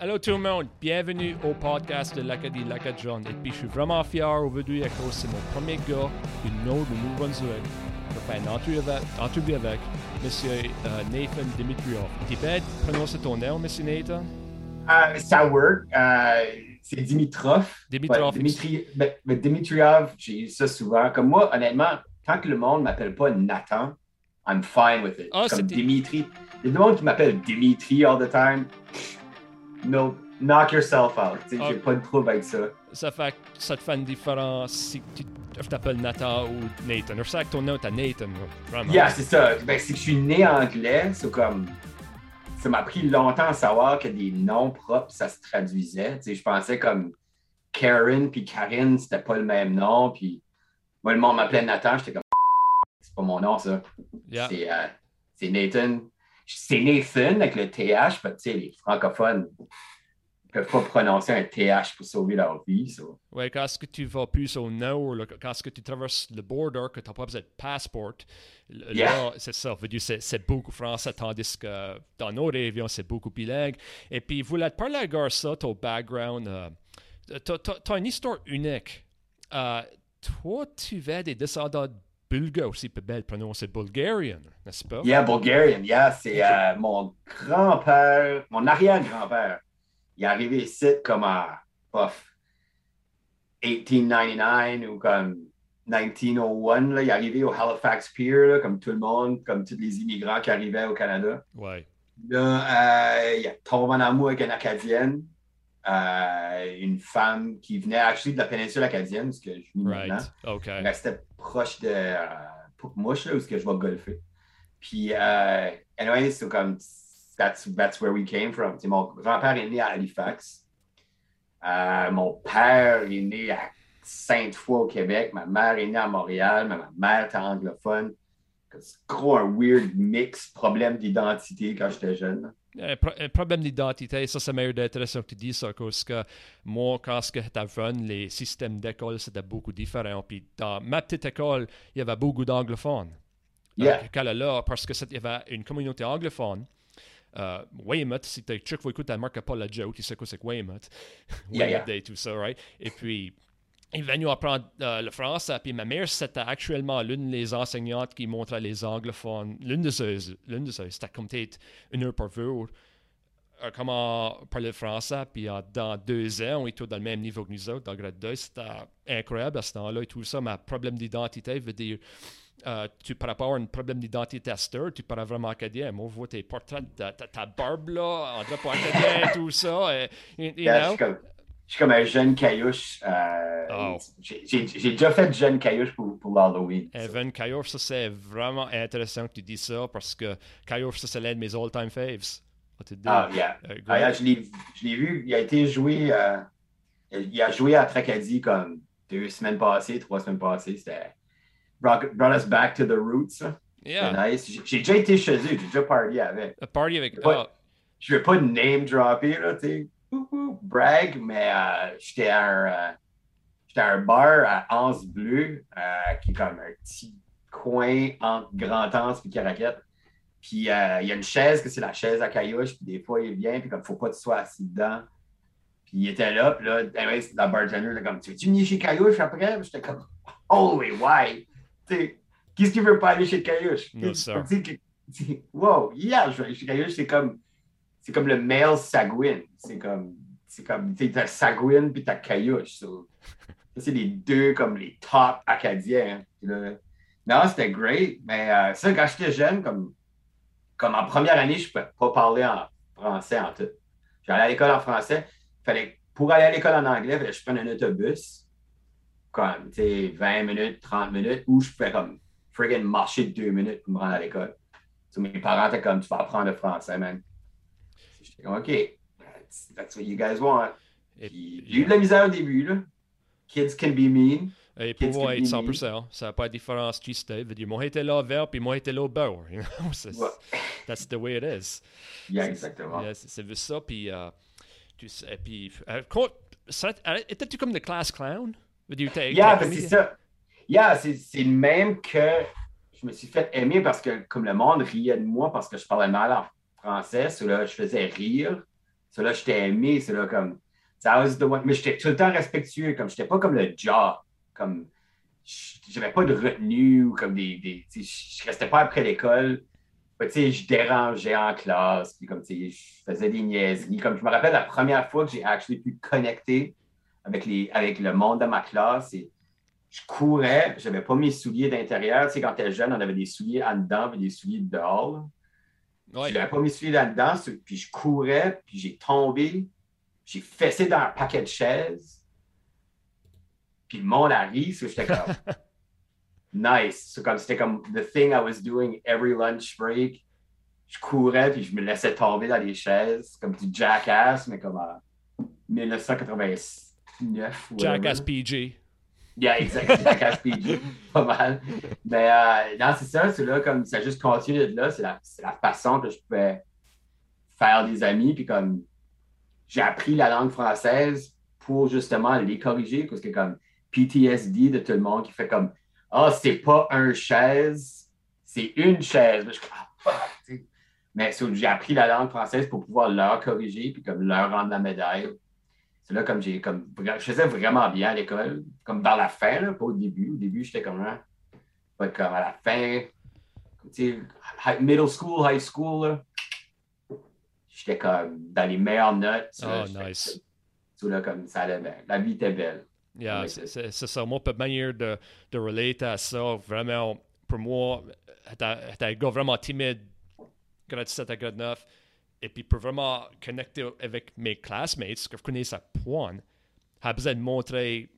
Allô tout le monde, bienvenue au podcast de l'Acadie Lacadjon. Et puis je suis vraiment fier aujourd'hui à cause c'est mon premier gars du nord de Nouveau-Brunswick. Je vais faire une entrevue avec, entrevue avec M. Euh, Nathan Dimitriov. Tu peux prononcer ton nom, M. Nathan? Uh, ça work. Uh, c'est Dimitrov. Dimitrov. Ouais, Dimitri, mais, mais Dimitriov, j'ai eu ça souvent. Comme moi, honnêtement, tant que le monde ne m'appelle pas Nathan, I'm fine with it. Ah, Comme Dimitri. Il y a du monde qui m'appelle Dimitri all the time. No, knock yourself out. Tu sais, Ah. J'ai pas de trouble avec ça. Ça fait que ça te fait une différence si tu t'appelles Nathan ou Nathan. Je sais que ton nom est Nathan, vraiment. Yeah, c'est ça. Ben, c'est que je suis né anglais. C'est comme. Ça m'a pris longtemps à savoir que des noms propres, ça se traduisait. Tu sais, je pensais comme Karen puis Karine, c'était pas le même nom. Puis moi, le monde m'appelait Nathan. J'étais comme. C'est pas mon nom, ça. Yeah. C'est, euh, c'est Nathan. C'est Nathan avec le TH. parce que, Tu sais, les francophones ne peuvent pas prononcer un TH pour sauver leur vie. ça. Ouais, quand est-ce que tu vas plus au nord, là, quand est-ce que tu traverses le border, que tu n'as pas besoin de passeport, là, Yeah. c'est ça. C'est, beaucoup français, tandis que dans nos régions, c'est beaucoup bilingue. Et puis, vous voulez te parler à Garça, ton background, euh, t'as, t'as- t'as une histoire unique. Euh, toi, tu vas des descendants bulgares aussi, bien prononcer bulgarian, n'est-ce pas? Yeah, Bulgarian. Yeah, c'est euh, mon grand-père, mon arrière-grand-père. Il est arrivé ici comme bof, 1899 ou comme 1901. Là. Il est arrivé au Halifax Pier, là, comme tout le monde, comme tous les immigrants qui arrivaient au Canada. Ouais. Là, euh, il a tombé en amour avec une Acadienne, euh, une femme qui venait actually de la péninsule acadienne, ce que je vis maintenant. Restait proche de euh, Mouche, là, où est-ce que je vais golfer. Puis, euh, anyway, c'est comme, that's, that's where we came from. Mon grand-père est né à Halifax. Euh, mon père est né à Sainte-Foy au Québec. Ma mère est née à Montréal, mais ma mère était anglophone. C'est gros un weird mix, problème d'identité quand j'étais jeune. Un, pro- un problème d'identité, ça, c'est meilleur d'intéressant que tu dis ça, parce que moi, quand j'étais jeune, les systèmes d'école, c'était beaucoup différent. Puis dans ma petite école, il y avait beaucoup d'anglophones. Yeah. Quand là, parce que il y avait une communauté anglophone. Euh, Weymouth, si tu chaque fois que tu marques pas la joke, tu sais quoi c'est que Weymouth. Yeah, Weymouth yeah. Day, tout ça, right? Et puis, il est venu apprendre euh, le français. Puis ma mère, c'était actuellement l'une des enseignantes qui montrait les anglophones. L'une de ces, l'une de c'était comme peut-être une heure par jour. euh, comment parler le français. Puis euh, dans deux ans, on est tous dans le même niveau que nous autres, dans le grade 2. C'était incroyable à ce temps-là et tout ça. Mais problème d'identité veut dire. euh, tu pas avoir un problème d'identité à cette tu pourras vraiment acadien. Moi, je vois tes portraits, ta, ta, ta barbe là, drapeau acadien, tout ça. Et, you, know? Je suis comme un jeune caillouche. euh, Oh. j'ai- déjà fait jeune caillouche pour, pour l'Halloween. Evan Kayoff, ça c'est vraiment intéressant que tu dis ça parce que Kayoff, ça c'est l'un de mes all-time faves. Ah, yeah. Euh, Ah, yeah, je l'ai vu, il a été joué, euh, il a joué à Tracadie comme deux semaines passées, trois semaines passées. C'était brought, brought us back to the roots. C'était yeah, nice. J'ai- déjà été chez eux, j'ai déjà party avec. a party avec. Ah, Je vais pas name dropper, là, tu sais, brag, mais euh, j'étais à un, euh, j'étais à un bar à Anse Bleu, euh, qui est comme un petit coin entre Grand-Anse et Caraquette. Puis il y a une chaise, que c'est la chaise à caillouche, puis des fois il vient, puis comme faut pas que tu sois assis dedans. Puis il était là, puis là, anyway, la bartender était comme, tu veux-tu venir chez Caillouche après? Puis j'étais comme, holy, why? Qu'est-ce qui veut pas aller chez Caillouche? No, wow, yeah, je vais aller chez Caillouche, c'est comme, c'est comme le male Sagouin. C'est comme, c'est comme, tu t'as Sagouin puis t'as Caillouche. c'est les deux comme les top acadiens. hein. Non, c'était great, mais euh, ça, quand j'étais jeune, comme, comme en première année, je ne pouvais pas parler en français en tout. J'allais à l'école en français. Fallait, pour aller à l'école en anglais, je prenne un autobus, comme, tu sais, 20 minutes, 30 minutes, ou je pouvais comme friggin' marcher deux minutes pour me rendre à l'école. Mes parents étaient comme, tu vas apprendre le français, man. J'étais comme, OK, that's, that's what you guys want. et, Puis, J'ai eu de la misère au début, là. Kids can be mean. et pour moi, can être be mean. 100%, ça n'a pas de différence. Veut dire, moi, j'étais là vert, puis moi, j'étais là beurre. You know? C'est- Ouais. That's the way it is. Yeah, exactement. yeah, c'est vu ça, puis. euh, tu sais, puis. euh, ça- Étais-tu comme le class clown? Veut dire, t'es- Yeah, c'est ça. Yeah, c'est c'est le même que je me suis fait aimer parce que comme le monde riait de moi parce que je parlais mal en là, je faisais rire là, j'étais aimé, c'est là comme. Mais j'étais tout le temps respectueux, comme j'étais pas comme le jaw. Comme j'avais pas de retenue ou comme des. je restais pas après l'école. je dérangeais en classe, puis comme je faisais des niaiseries. Comme je me rappelle la première fois que j'ai actually pu connecter avec, les, avec le monde de ma classe, et je courais, j'avais pas mes souliers d'intérieur. Tu sais, quand t'es jeune, on avait des souliers en dedans et des souliers dehors. Ouais. Je mes souliers là-dedans, puis je courais, puis j'ai tombé, j'ai fessé dans un paquet de chaises. Puis le monde arrive, j'étais comme nice. comme c'était comme the thing I was doing every lunch break. Je courais puis je me laissais tomber dans les chaises, comme du jackass, mais comme en 1989. Jackass PG. Yeah, exactement. Jackass PG. Pas mal. Mais euh, non, c'est ça, c'est là, comme ça juste continué de là. C'est la, la façon que je pouvais faire des amis. Puis comme j'ai appris la langue française pour justement les corriger, parce que comme PTSD de tout le monde qui fait comme Ah, c'est pas un chaise, c'est une chaise. Ah, Mais j'ai appris la langue française pour pouvoir leur corriger puis comme leur rendre la médaille. C'est là comme j'ai comme je faisais vraiment bien à l'école, comme dans la fin, là, pas au début. Au début, j'étais comme hein, pas comme à la fin, middle school, high school, j'étais comme dans les meilleures notes. Oh, nice. Tout là, comme ça allait bien. La vie était belle. Yeah, c'est ça. Moi, pas manière de, de relater à ça, vraiment, pour moi, j'étais un gars vraiment timide, grade 17 à grade 9. Et puis, pour vraiment connecter avec mes classmates, que je connais à point, j'ai besoin de montrer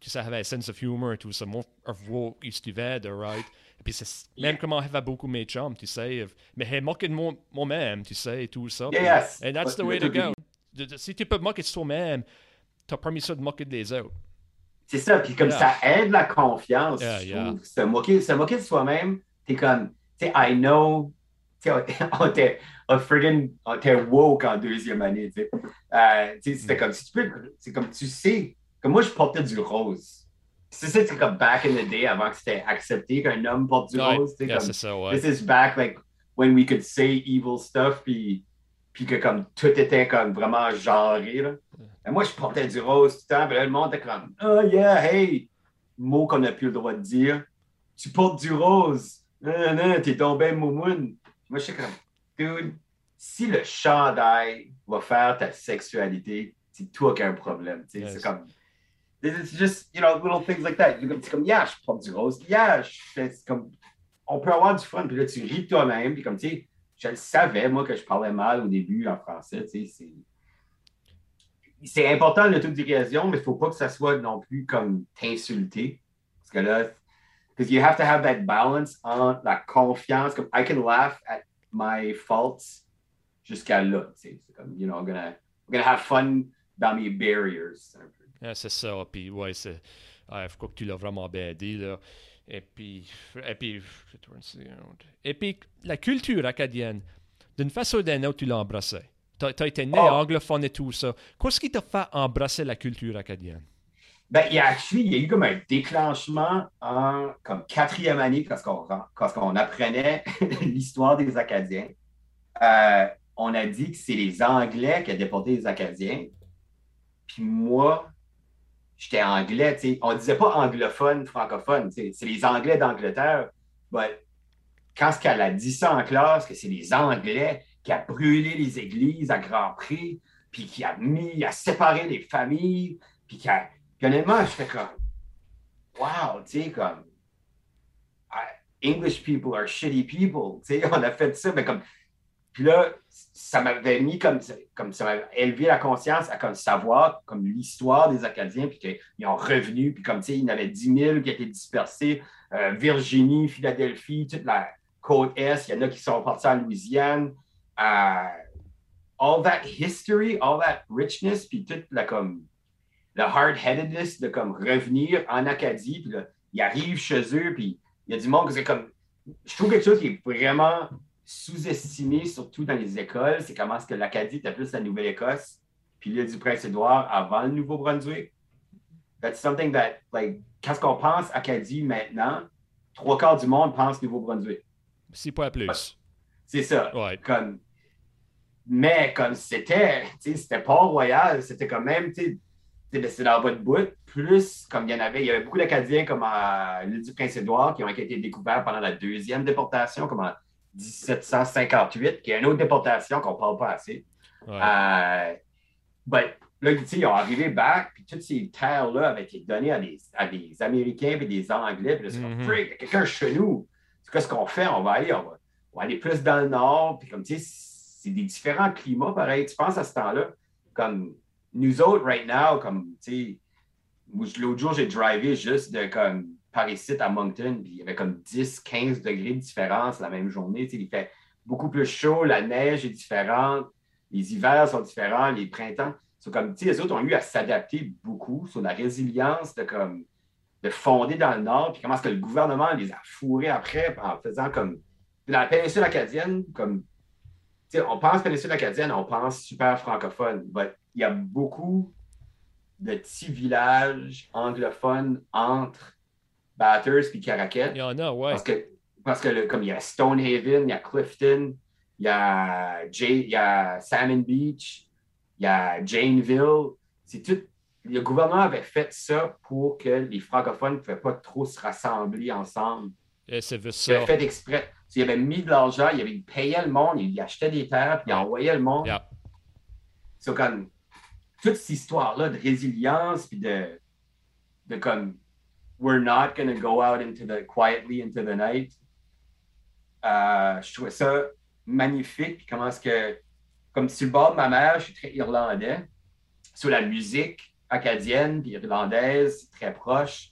que ça avait un sense of humor et tout ça. Moi, voir qui suivait, right? Et puis, c'est même comment j'avais beaucoup mes chums, tu sais. Mais j'ai moqué de moi-même, tu sais, et tout ça. Yes. And that's the way to go. Si tu peux moquer de toi-même, tu as permis ça de moquer des autres. C'est ça, puis comme ça aide la confiance. Se, moquer, se moquer de soi-même, t'es comme, tu sais, I know, on friggin', on t'est woke en deuxième année, tu sais. Euh, c'était mm. comme, si tu peux, c'est comme, tu sais, comme moi, je portais du rose. C'est ça, c'est comme back in the day, avant que c'était accepté qu'un homme porte du rose, tu sais, comme, ça, ouais. this is back, like, when we could say evil stuff, puis puis que comme tout était comme vraiment genré. Là. Et moi, je portais du rose tout le temps, puis là, le monde était comme Oh yeah, hey! Mot qu'on n'a plus le droit de dire. Tu portes du rose. Non, non, t'es tombé moumoune. Moi, je suis comme Dude, si le chandail va faire ta sexualité, c'est toi qui as un problème. Yes. C'est comme. It's just, you know, little things like that. C'est comme, yeah, je porte du rose. Yeah, je fais. comme. On peut avoir du fun, puis là, tu ris toi-même, puis comme, tu sais je le savais, moi, que je parlais mal au début en français. c'est important l'autodérision, mais il ne faut pas que ça soit non plus comme t'insulter. Parce que là, because you have to have that balance entre la confiance, comme I can laugh at my faults jusqu'à là. C'est comme, you know, I'm gonna, I'm gonna have fun dans mes barriers. c'est ça. Puis, ouais, c'est. Ouais, faut que tu l'as vraiment bien dit, là. Et puis, et puis, et puis la culture acadienne, d'une façon ou d'une autre, tu l'as embrassée. Tu as, été né oh. anglophone et tout ça. Qu'est-ce qui t'a fait embrasser la culture acadienne? Ben, il y a, il y a eu comme un déclenchement en comme quatrième année quand on, quand on apprenait l'histoire des Acadiens. Euh, on a dit que c'est les Anglais qui ont déporté les Acadiens. Puis moi, j'étais anglais, tu sais. On disait pas anglophone, francophone, c'est les Anglais d'Angleterre. But quand qu'elle a dit ça en classe, que c'est les Anglais qui a brûlé les églises à Grand Prix, puis qui a mis, a séparé les familles, puis qui a... Honnêtement, j'étais comme, wow, tu sais, comme, English people are shitty people, tu sais, on a fait ça, mais comme, puis là, ça m'avait mis comme, comme ça m'avait élevé la conscience à comme savoir comme l'histoire des Acadiens, puis qu'ils ont revenu, puis comme tu sais, il y en avait 10 000 qui étaient dispersés, euh, Virginie, Philadelphie, toute la côte Est, il y en a qui sont partis en Louisiane. Euh, all that history, all that richness, puis toute la comme le hard-headedness de comme revenir en Acadie, puis là, ils arrivent chez eux, puis il y a du monde qui c'est comme. Je trouve quelque chose qui est vraiment sous-estimé, surtout dans les écoles, c'est comment est-ce que l'Acadie était plus la Nouvelle-Écosse, puis l'île du Prince-Édouard avant le Nouveau-Brunswick. That's something that, like, quand on pense Acadie maintenant, trois quarts du monde pense Nouveau-Brunswick. C'est pas plus. C'est ça. Comme, Mais comme c'était, c'était pas royal, c'était quand même, tu sais, c'était dans votre bout. Plus, comme il y en avait, il y avait beaucoup d'Acadiens comme à l'île du Prince-Édouard qui ont été découverts pendant la deuxième déportation, comme en 1758, qui est une autre déportation qu'on ne parle pas assez. Ouais. Euh, ben, là, ils ont arrivé back, puis toutes ces terres-là avaient été données à des, à des Américains et des Anglais. Puis là, c'est comme, mm-hmm. il y a quelqu'un chez nous. Qu'est-ce qu'on fait? On va aller, on va, on va aller plus dans le nord. Puis comme, tu sais, c'est des différents climats, pareil. Tu penses à ce temps-là, comme nous autres, right now, comme, tu sais, l'autre jour, j'ai drivé juste de comme par ici à Moncton, puis il y avait comme 10, 15 degrés de différence la même journée. Tu sais, il fait beaucoup plus chaud, la neige est différente, les hivers sont différents, les printemps. C'est comme, tu sais, les autres ont eu à s'adapter beaucoup sur la résilience de comme de fonder dans le Nord, puis comment est-ce que le gouvernement les a fourrés après en faisant comme. Dans la péninsule acadienne, comme on pense péninsule acadienne, on pense super francophone. il y a beaucoup de petits villages anglophones entre Bathurst et Caracat. Il y en a, ouais. Parce que, parce que comme il y a Stonehaven, il y a Clifton, il y a, il y a Salmon Beach, il y a Janeville. C'est tout. Le gouvernement avait fait ça pour que les francophones ne pouvaient pas trop se rassembler ensemble. Et c'est ça. Fait exprès. Il avait mis de l'argent, il avait payé le monde, il achetait des terres, puis il envoyait le monde. C'est comme toute cette histoire-là de résilience, puis de, de comme we're not going to go out into the quietly into the night. Euh, je trouvais ça magnifique. Puis comment est-ce que, comme sur le bord de ma mère, je suis très irlandais. Sur la musique acadienne puis irlandaise, très proche.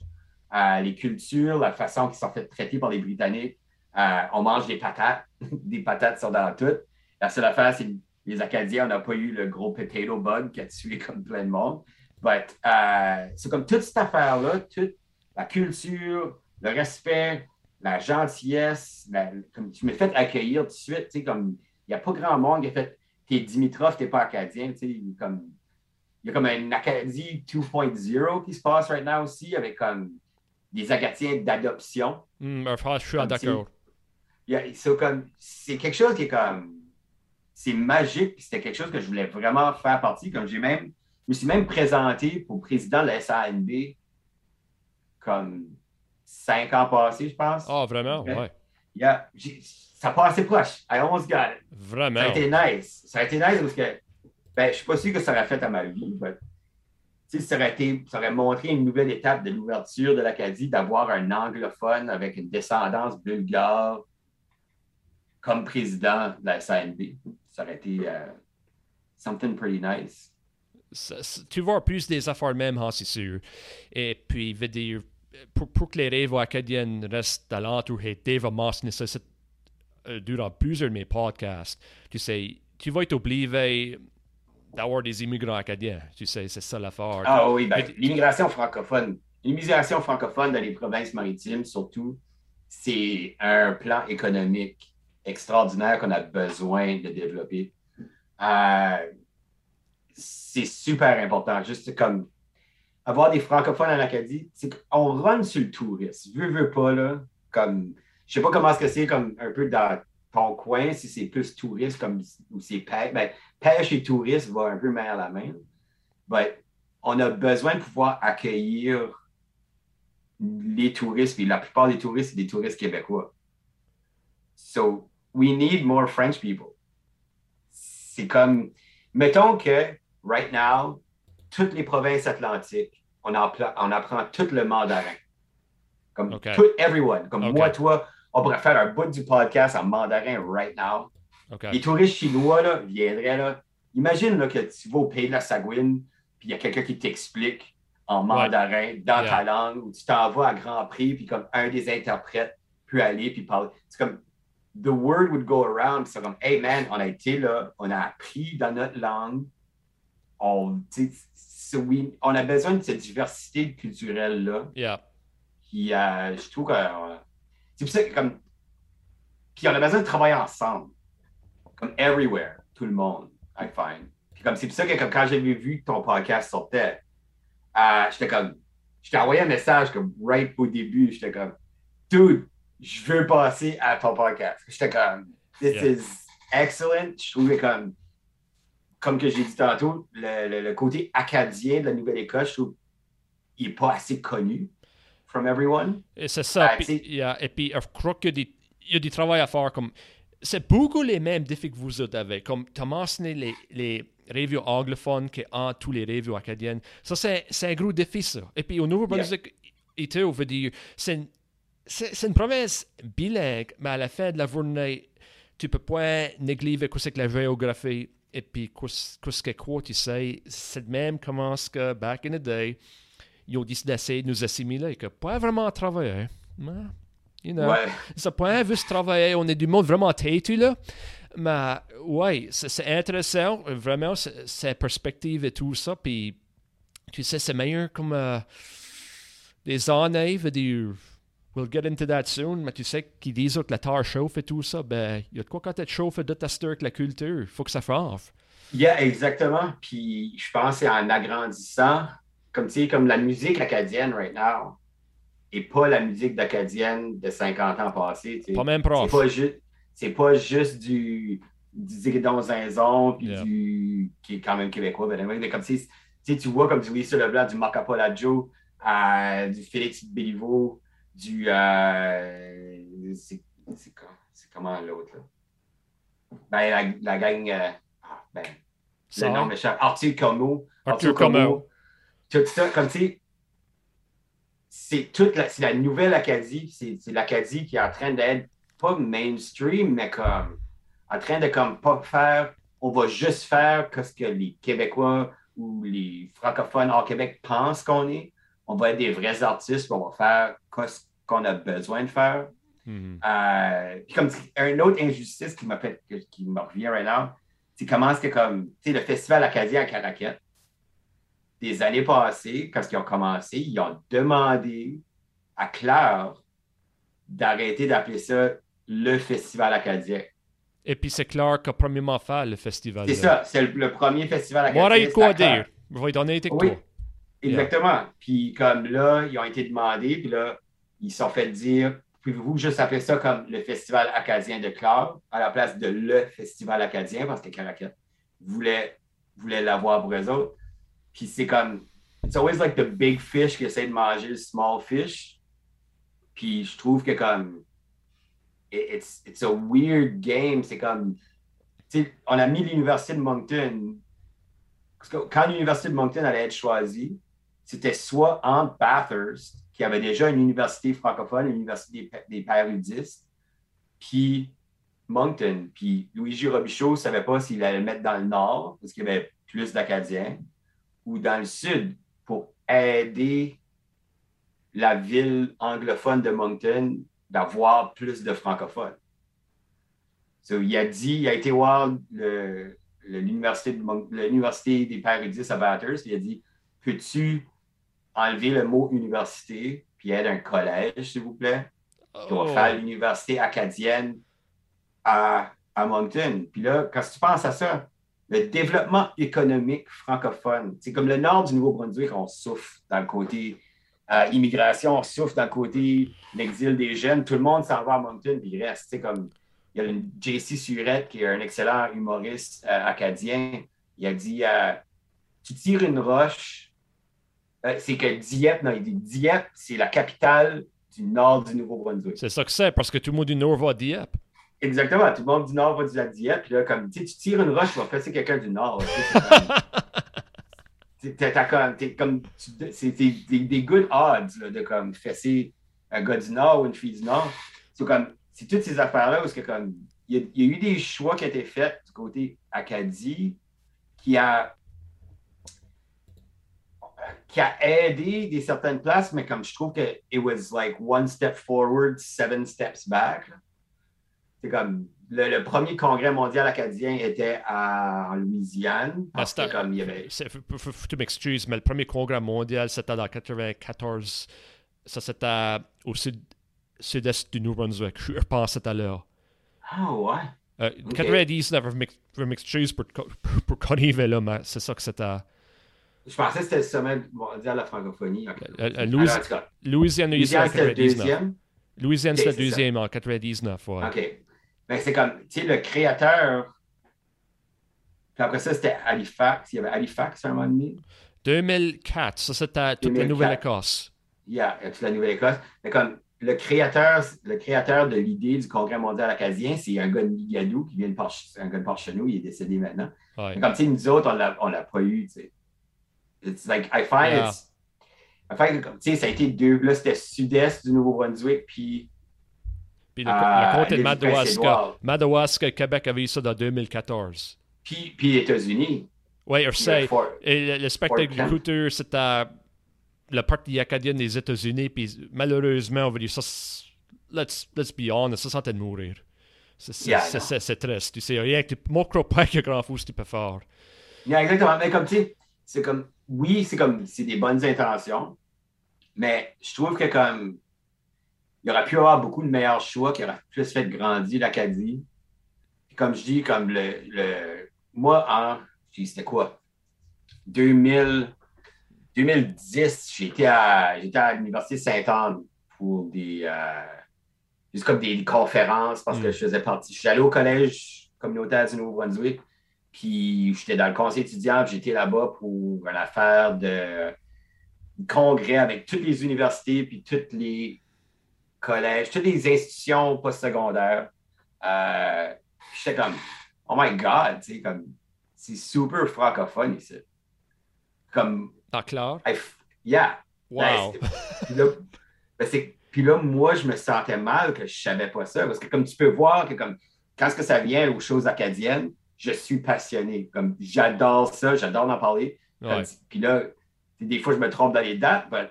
Euh, les cultures, la façon qu'ils sont fait traiter par les Britanniques. Euh, on mange des patates. des patates sont dans tout. La seule affaire, c'est les Acadiens, on n'a pas eu le gros potato bug qui a tué comme plein de monde. But, euh, c'est comme toute cette affaire-là, toute la culture, le respect, la gentillesse, comme tu m'as fait accueillir tout de suite, tu sais, comme il n'y a pas grand monde qui a fait T'es Dimitrov, t'es pas acadien, tu sais, comme il y a comme un Acadie 2.0 qui se passe right now aussi, avec comme des Acadiens d'adoption. Mm, je suis d'accord. C'est quelque chose qui est comme. C'est magique, c'était quelque chose que je voulais vraiment faire partie. Comme j'ai même. Je me suis même présenté pour président de la SANB comme cinq ans passés, je pense. Ah, oh, vraiment? Ouais. Yeah. Ça passé proche. I almost got it. Vraiment? Ça a été nice. Ça a été nice parce que ben, je ne suis pas sûr que ça aurait fait à ma vie. Mais, ça, aurait été, ça aurait montré une nouvelle étape de l'ouverture de l'Acadie, d'avoir un anglophone avec une descendance bulgare comme président de la SANB. Ça aurait été uh, something pretty nice. tu vois plus des affaires même, hein, c'est sûr. Et puis, dire, pour, pour que les rêves acadiennes restent talentueux, et a mentionné ça durant plusieurs de mes podcasts, tu sais, tu vas être obligé d'avoir des immigrants acadiens. Tu sais, c'est ça l'affaire. Ah oui, ben, l'immigration francophone. L'immigration francophone dans les provinces maritimes, surtout, c'est un plan économique extraordinaire qu'on a besoin de développer. Euh, c'est super important. Juste comme avoir des francophones en Acadie, c'est qu'on run sur le tourisme. Veux, veux pas, là. Comme, je sais pas comment que c'est comme un peu dans ton coin, si c'est plus touriste comme, ou c'est pêche. Ben, pêche et tourisme va un peu main à la main. Mais on a besoin de pouvoir accueillir les touristes, et la plupart des touristes, c'est des touristes québécois. So, we need more French people. C'est comme, mettons que, right now, toutes les provinces atlantiques, on, on apprend tout le mandarin. Comme tout, everyone. Comme moi, toi, on pourrait faire un bout du podcast en mandarin right now. Les touristes chinois là, viendraient là. Imagine là, que tu vas au pays de la Sagouine, puis il y a quelqu'un qui t'explique en mandarin, dans ta langue, ou tu t'en vas à Grand Prix, puis comme un des interprètes peut aller, puis parler. C'est comme, the word would go around. C'est comme, hey man, on a été là, on a appris dans notre langue. On, on a besoin de cette diversité culturelle-là. Yeah. Qui, euh, je trouve que. Euh, c'est pour ça que, comme. Puis on a besoin de travailler ensemble. Comme everywhere, tout le monde, I find. Puis comme c'est pour ça que quand j'avais vu que ton podcast sortait, euh, j'étais comme. Je t'ai envoyé un message comme right au début, j'étais comme. Dude, je veux passer à ton podcast. J'étais comme, this is excellent. Je trouvais comme, comme que j'ai dit tantôt, le, le- le côté acadien de la Nouvelle-Écosse, je trouve, il n'est pas assez connu from everyone. Et c'est ça. Puis, et puis, je crois qu'il y y a du travail à faire. Comme, c'est beaucoup les mêmes défis que vous autres avez. Comme tu as mentionné les, les reviews anglophones qui ont tous les reviews acadiennes. Ça, c'est, un gros défi, ça. Et puis, au Nouveau-Brunswick, tout, on veut dire, c'est c'est, une province bilingue, mais à la fin de la journée, tu peux pas négliger quoi c'est que la géographie et puis c'est que quoi, tu sais, c'est même comment ce que, back in the day, ils ont décidé d'essayer de nous assimiler, que pas vraiment travailler. Mais, you know, Ouais. ça pas juste travailler, on est du monde vraiment têtu là. Mais ouais, c'est intéressant, vraiment, c'est c'est perspective et tout ça. Puis, tu sais, c'est meilleur comme euh, des années, veut dire, we'll get into that soon, mais tu sais qu'ils disent que la terre chauffe et tout ça, ben, il y a de quoi quand tu chauffe de ta stir avec la culture, faut que ça fasse. Yeah, exactement. Puis je pense que c'est en agrandissant, comme tu sais, comme la musique acadienne right now, et pas la musique d'acadienne de 50 ans passés. Pas même C'est proche. pas, ju- c'est pas juste du, du Zigidon Zinzon, puis Yeah. du, qui est quand même québécois, ben, mais comme tu sais, tu vois comme du Louis Leblanc, du Macapolajo, euh, du Félix Béliveau, du. euh, c'est, c'est, com- c'est comment l'autre, là? Ben, la, la gang. euh, ah, ben, le nom m'échappe. Arthur Como. Arthur Como. Tout ça, comme tu sais, c'est toute la, c'est la nouvelle Acadie. C'est, c'est l'Acadie qui est en train d'être pas mainstream, mais comme en train de comme pas faire. On va juste faire ce que les Québécois ou les francophones hors Québec pensent qu'on est. On va être des vrais artistes, on va faire ce qu'on a besoin de faire. Mhm. Euh, puis comme un autre injustice qui qui me revient right now, c'est comment est-ce que comme tu sais le festival acadien à Caraquette, des années passées, quand ils ont commencé, ils ont demandé à Claire d'arrêter d'appeler ça le festival acadien. Et puis c'est clair qu'a premièrement fait le festival. C'est ça, c'est le, le premier festival acadien. A c'est quoi à Claire. dire. Donner tes Oui, exactement. Puis comme là, ils ont été demandés, puis là, ils sont fait dire, pouvez-vous juste appeler ça comme le Festival acadien de Clare à la place de le Festival acadien, parce que Caracat voulait, voulait l'avoir pour eux autres. Puis c'est comme, it's always like the big fish qui essaie de manger le small fish. Puis je trouve que comme, it- it's, it's a weird game. C'est comme, on a mis l'Université de Moncton quand l'Université de Moncton allait être choisie, c'était soit entre Bathurst, qui avait déjà une université francophone, une université des, des pères udistes, puis Moncton. Puis Louis-J. Robichaud ne savait pas s'il allait mettre dans le nord, parce qu'il y avait plus d'Acadiens, ou dans le sud, pour aider la ville anglophone de Moncton d'avoir plus de francophones. Il a dit, il a été voir l'université des pères udistes à Bathurst, il a dit Peux-tu enlever le mot université puis être un collège, s'il vous plaît? Puis on va Oh. faire l'université acadienne à, à Moncton. Puis là, quand tu penses à ça, le développement économique francophone, c'est comme le nord du Nouveau-Brunswick, on souffre dans le côté euh, immigration, on souffre dans le côté l'exil des jeunes. Tout le monde s'en va à Moncton, puis il reste. C'est comme, il y a une JC Surette, qui est un excellent humoriste euh, acadien. Il a dit euh, Tu tires une roche. Euh, c'est que Dieppe, non, il dit Dieppe, c'est la capitale du nord du Nouveau-Brunswick. C'est ça que c'est, parce que tout le monde du Nord va à Dieppe. Exactement. Tout le monde du Nord va lac Dieppe. Puis là, comme, tu sais, tu tires une roche, tu vas fesser quelqu'un du Nord. c'est comme- c'est des, good odds là, de comme fesser un gars du Nord ou une fille du Nord. C'est comme, c'est toutes ces affaires-là où que comme, il y, a, il y a eu des choix qui ont été faits du côté Acadie qui a qui a aidé des certaines places, mais comme je trouve que it was like one step forward, seven steps back. là. C'est comme le, le premier congrès mondial acadien était à, en Louisiane. Parce que c'était- comme il y avait. Tu m'excuses, mais le premier congrès mondial, c'était en 94. Ça, c'était au sud, sud-est du Nouveau-Brunswick. Je pense tout à l'heure. Ah ouais. Euh, Ok. 99, je m'ex- je m'excuse pour, pour, pour là, mais c'est ça que c'était. Je pensais que c'était le sommet mondial de la francophonie. Euh, euh, Alors, Louis- Louisiane, Louisiane, c'était le 99. deuxième. Louisiane, c'était le deuxième en 99, ouais. OK. Ben, c'est comme, tu sais, le créateur Puis après ça, c'était Halifax. Il y avait Halifax à un moment donné. 2004, ça c'était toute la 2004. Nouvelle-Écosse. Yeah, toute la Nouvelle-Écosse. Mais comme le créateur, le créateur de l'idée du Congrès mondial acadien, c'est un gars de Migadou qui vient de c'est un gars de par chez nous, il est décédé maintenant. Ouais. Mais comme tu sais, nous autres, on on l'a pas eu, tu sais. It's like, I find Yeah. it's. I find, comme, tu sais, ça a été deux. Là, c'était sud-est du Nouveau-Brunswick, puis. Puis le, Ah, le comté de Madawaska. Madawaska, Québec avait eu ça dans 2014. Puis, puis les États-Unis. Oui, Fort- Et le, le spectacle. Cooter, c'était la partie acadienne des États-Unis. Puis malheureusement, on va dire ça. Let's, let's be honest, ça sentait de mourir. C'est Yeah, triste. Tu sais, rien que tu. Moi, je crois pas qu'il y a grand chose que tu peux faire. Yeah, exactement. Mais comme tu sais, c'est comme. Oui, c'est comme. C'est des bonnes intentions. Mais je trouve que comme. Il y aurait pu y avoir beaucoup de meilleurs choix qui auraient plus fait grandir l'Acadie. Comme je dis, comme le. le moi, en. C'était quoi? 2000, 2010, j'étais à, à l'Université Sainte-Anne pour des. euh, juste comme des, conférences parce que Mm. je faisais partie. Je suis allé au collège communautaire du Nouveau-Brunswick. Puis j'étais dans le conseil étudiant, puis j'étais là-bas pour une affaire de congrès avec toutes les universités, puis tous les collèges, toutes les institutions postsecondaires. Euh, j'étais comme, oh my God, tu sais, comme, c'est super francophone ici. Comme, Ah, clair? I yeah. Wow. Ben, puis, là, ben, puis là, moi, je me sentais mal que je savais pas ça. Parce que comme tu peux voir que comme quand ce que ça vient aux choses acadiennes, je suis passionné. Comme j'adore ça, j'adore en parler. Ouais. Puis là, des fois, je me trompe dans les dates, but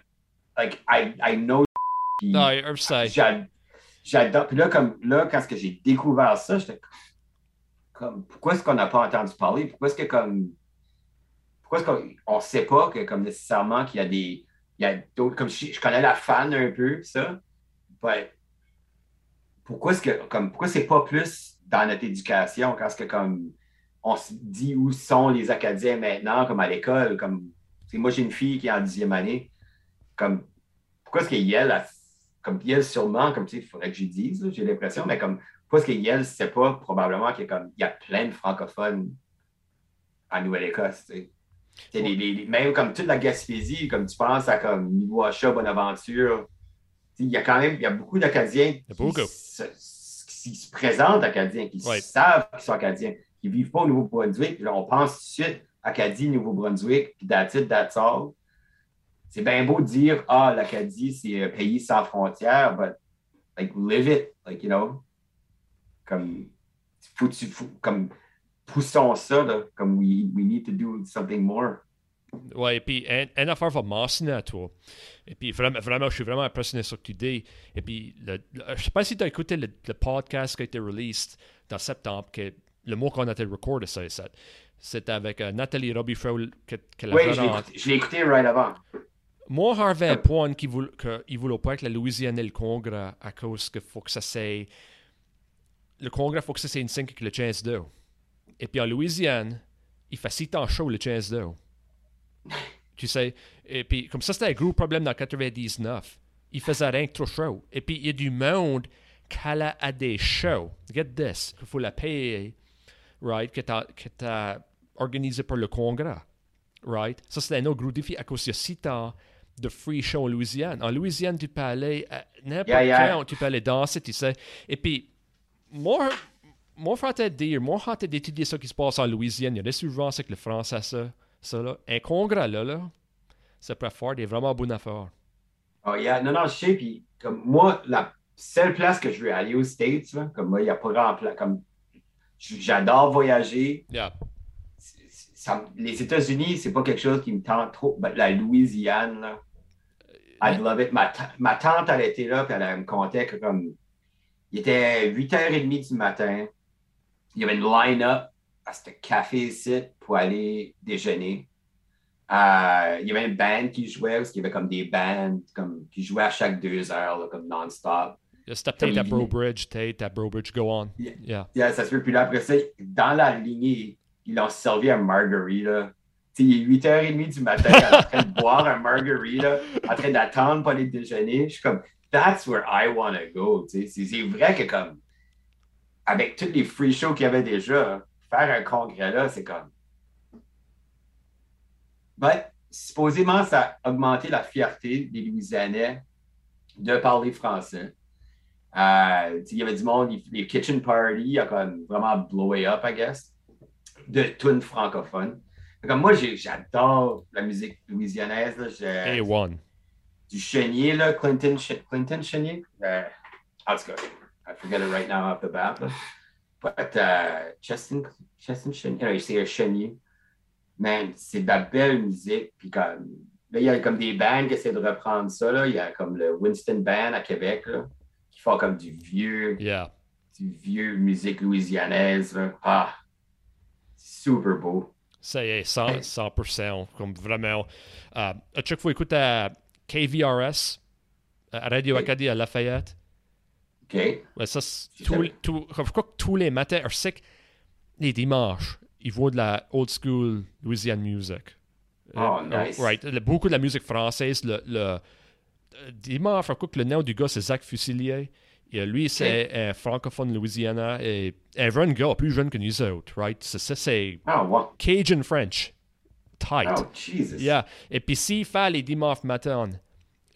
like I, I know. Non, je sais. j'a- J'adore. Puis là, comme là, quand est-ce que j'ai découvert ça, j'étais comme pourquoi est-ce qu'on n'a pas entendu parler? Pourquoi est-ce que comme pourquoi est-ce qu'on ne sait pas que comme nécessairement qu'il y a des. Il y a d'autres. Comme je, je connais la fan un peu, ça. but pourquoi est-ce que comme pourquoi c'est pas plus dans notre éducation quand que comme on se dit où sont les Acadiens maintenant, comme à l'école, comme moi j'ai une fille qui est en dixième année. Comme pourquoi est-ce que a comme Yel sûrement, comme tu sais, il faudrait que j'y dise, j'ai l'impression, mais comme pourquoi est-ce que Yel sait pas probablement qu'il y a comme il y a plein de francophones en Nouvelle-Écosse, tu sais. Tu sais, les- les- les- même comme toute la Gaspésie, comme tu penses à comme Miguacha, Bonaventure, il y a quand même il y a beaucoup d'Acadiens qui, se, qui se présentent Acadiens, qui savent qu'ils sont Acadiens, qui ne vivent pas au Nouveau-Brunswick. On pense tout de suite Acadie, Nouveau-Brunswick, puis that's it. C'est bien beau de dire Ah, l'Acadie, c'est un pays sans frontières, but like live it, like you know. Comme faut, faut- comme poussons ça, comme we, we need to do something more. Ouais, et puis, un, une affaire va mentionner à toi. Et puis, vraiment, vraiment, je suis vraiment impressionné sur ce que tu dis. Et puis, le, je sais pas si tu as écouté le, le podcast qui a été released dans septembre, que le mot qu'on a été recordé, ça, ça, c'était avec euh, Nathalie Robifreau, que, que la Oui, je l'ai écouté, right avant. Moi, Harvey Euh. point qu'il voulait, qu'il voulait pas que la Louisiane ait le Congrès à cause que faut que ça c'est. Le Congrès, faut que ça c'est une 5 avec le 15 d'eau. Et puis en Louisiane, il fait si tant chaud le 15 d'eau. tu sais. Et puis, comme ça, c'était un gros problème dans 99. Il faisait rien que trop chaud. Et puis, il y a du monde qui allait à des shows. Get this. Il faut la payer. Right? Que t'as organisé par le Congrès. Right? Ça, c'était un autre gros défi à cause qu'il y a de free show en Louisiane. En Louisiane, tu peux aller n'importe Yeah, yeah. quand, tu peux aller danser, tu sais. Et puis, moi, moi, te dire, moi, j'ai d'étudier ce qui se passe en Louisiane. Il y a des souvent c'est que le français, ça, ça là. Un congrès, là, là, ça peut faire des vraiment bonnes affaires. Oh, yeah. Non, non, je sais. Puis, comme moi, la seule place que je veux aller aux States, là, comme moi, il n'y a pas grand place. Comme, j'adore voyager. Yeah. Ça- les États-Unis, c'est pas quelque chose qui me tente trop. Ben, la Louisiane, là, I'd love it. Ma, ma tante, elle était là, puis elle, elle me contait que comme il était 8h30 du matin, il y avait une line-up à ce café ici pour aller déjeuner. Euh, il y avait une band qui jouait, parce qu'il y avait comme des bands comme, qui jouaient à chaque deux heures, là, comme non-stop. C'était peut-être à Brobridge, peut-être à Brobridge, go on. Yeah. Yeah. Yeah, ça se peut. Puis là, après ça, dans la lignée, ils l'ont servi un margarita. Tu sais, il est 8h30 du matin, en train de boire un margarita, en train d'attendre pour aller déjeuner. Je suis comme, that's where I want to go. C'est vrai que comme, avec tous les free shows qu'il y avait déjà, faire un congrès là, c'est comme. Ben, supposément, ça a augmenté la fierté des Louisianais de parler français. Euh, il y avait du monde, les kitchen parties, a comme vraiment blowé up, I guess, de tunes francophones. Comme moi, j'adore la musique louisianaise. Là, A1. Du Chenier, là, Clinton, Clinton Chenier. Uh, en tout cas, I forget it right now off the bat. Là. But uh, Cheston, Cheston Chenier, anyway, c'est un Chenier. Man, c'est de la belle musique. Puis comme, là, il y a comme des bands qui essaient de reprendre ça. Là. Il y a comme le Winston Band à Québec, là, qui font comme du vieux, yeah. du vieux musique louisianaise. Là. Ah, super beau. Ça y est, 100%, 100% comme vraiment. Euh, à chaque fois, écoute à KVRS, à Radio Acadie à Lafayette. OK. Ouais, ça, tout, tout, tous les matins, je les dimanches, ils voient de la old school Louisiane music. Oh, nice. Uh, right. Beaucoup de la musique française. Le, le crois que le nom du gars, c'est Zach Fusilier. Et lui, c'est un francophone Louisiana et jeune gars, plus jeune que nous autres, right? C'est oh, Cajun French. Tight. Oh, Jesus. Yeah. Et puis s'il fait les dimanches matin,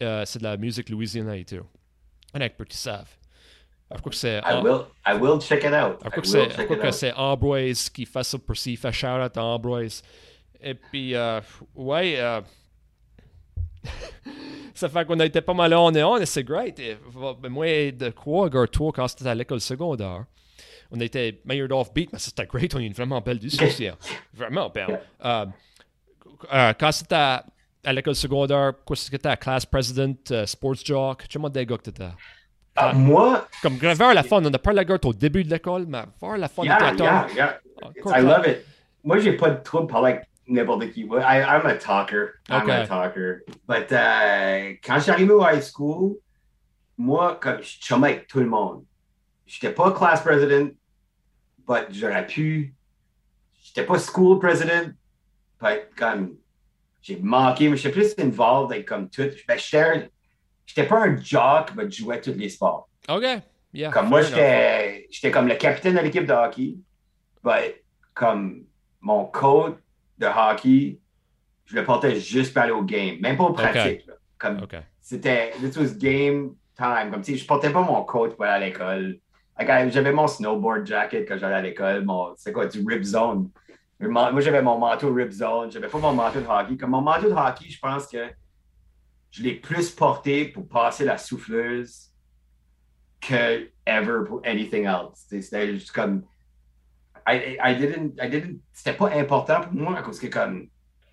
euh, c'est de la musique Louisiana et tout. On savent. Je crois que c'est. I will, I will check it out. Je crois que c'est Ambroise qui fait ça pour s'il fait shout out à Ambroise. Et puis, euh, ouais. Euh, ça fait qu'on a été pas mal on et on, et c'est great. Et, moi, de quoi, toi, quand c'était à l'école secondaire, on était meilleur d'off-beat, mais c'était great, on a eu une vraiment belle discussion. vraiment belle. Euh, euh, quand c'était à, à l'école secondaire, c'était que class president, uh, sports jock, tu m'as des gars que t'étais? Uh, moi? Comme vers la fun, on a pas la gueule au début de l'école, mais vers la fun. Yeah, yeah, yeah. I love it. Moi, j'ai pas de trouble par like qui. I, I'm a talker. I'm okay. a talker. But uh, quand j'arrivais au high school, moi, comme je chummais avec tout le monde. J'étais pas class president, but j'aurais pu. J'étais pas school president, but comme j'ai manqué, mais j'étais plus involved avec comme tout. Ben, j'étais pas un jock, mais je jouais tous les sports. OK. Yeah, comme moi, j'étais comme le capitaine de l'équipe de hockey, but comme mon coach de hockey, je le portais juste pour aller au game, même pas au pratique. Okay. Comme okay. c'était, this was game time. Comme si je portais pas mon coach pour aller à l'école. Like, j'avais mon snowboard jacket quand j'allais à l'école, c'est quoi, du rip zone. Moi, j'avais mon manteau rip zone, j'avais pas mon manteau de hockey. Comme mon manteau de hockey, je pense que je l'ai plus porté pour passer la souffleuse que ever pour anything else. C'était juste comme C'était pas important pour moi parce que comme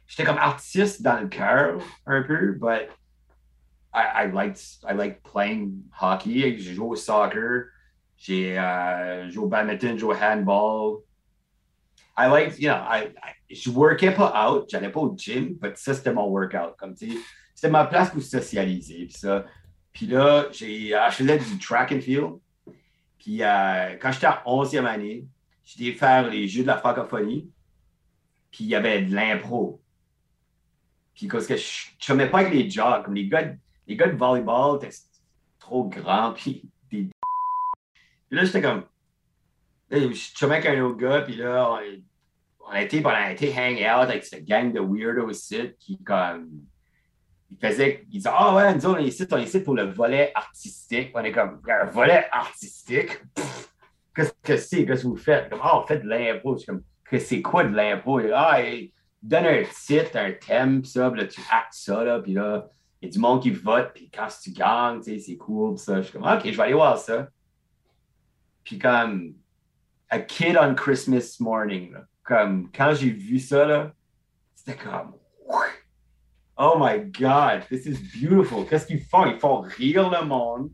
j'étais comme artiste dans le cœur un peu, but I, I liked, I liked playing hockey. J'ai joué au soccer, j'ai uh, joué au badminton, joué au handball. I liked, you know, I, je workais pas out, j'allais pas au gym, but ça c'était mon workout. Comme c'était ma place pour socialiser. Puis ça. Puis là, j'ai, euh, faisais du track and field. Puis euh, quand j'étais en 11e année, j'étais faire les Jeux de la francophonie. Puis il y avait de l'impro. Puis parce que je ne pas avec les jocks. Les gars, les gars de volleyball étaient trop grands. Puis, des... puis là, j'étais comme. Je suis avec un autre gars. Puis là, on, a été, on a été hang out avec cette gang de weirdos ici qui, comme. Ils faisaient. Ils disaient Ah ouais, nous, on est ici, on est ici pour le volet artistique. On est comme. Un volet artistique? Qu'est-ce que c'est? Qu'est-ce que vous faites? Comme, ah, on fait de l'impro. C'est comme, c'est quoi de l'impro? Ah, donne un titre, un thème, ça, là, tu actes ça, là, puis là, il y a du monde qui vote, puis quand tu gagnes, tu sais, c'est cool, ça. Je suis comme, OK, je vais aller voir ça. Puis comme, A Kid on Christmas Morning, comme, quand j'ai vu ça, là, c'était comme, oh my God, this is beautiful. Qu'est-ce qu'ils font? Ils font rire le monde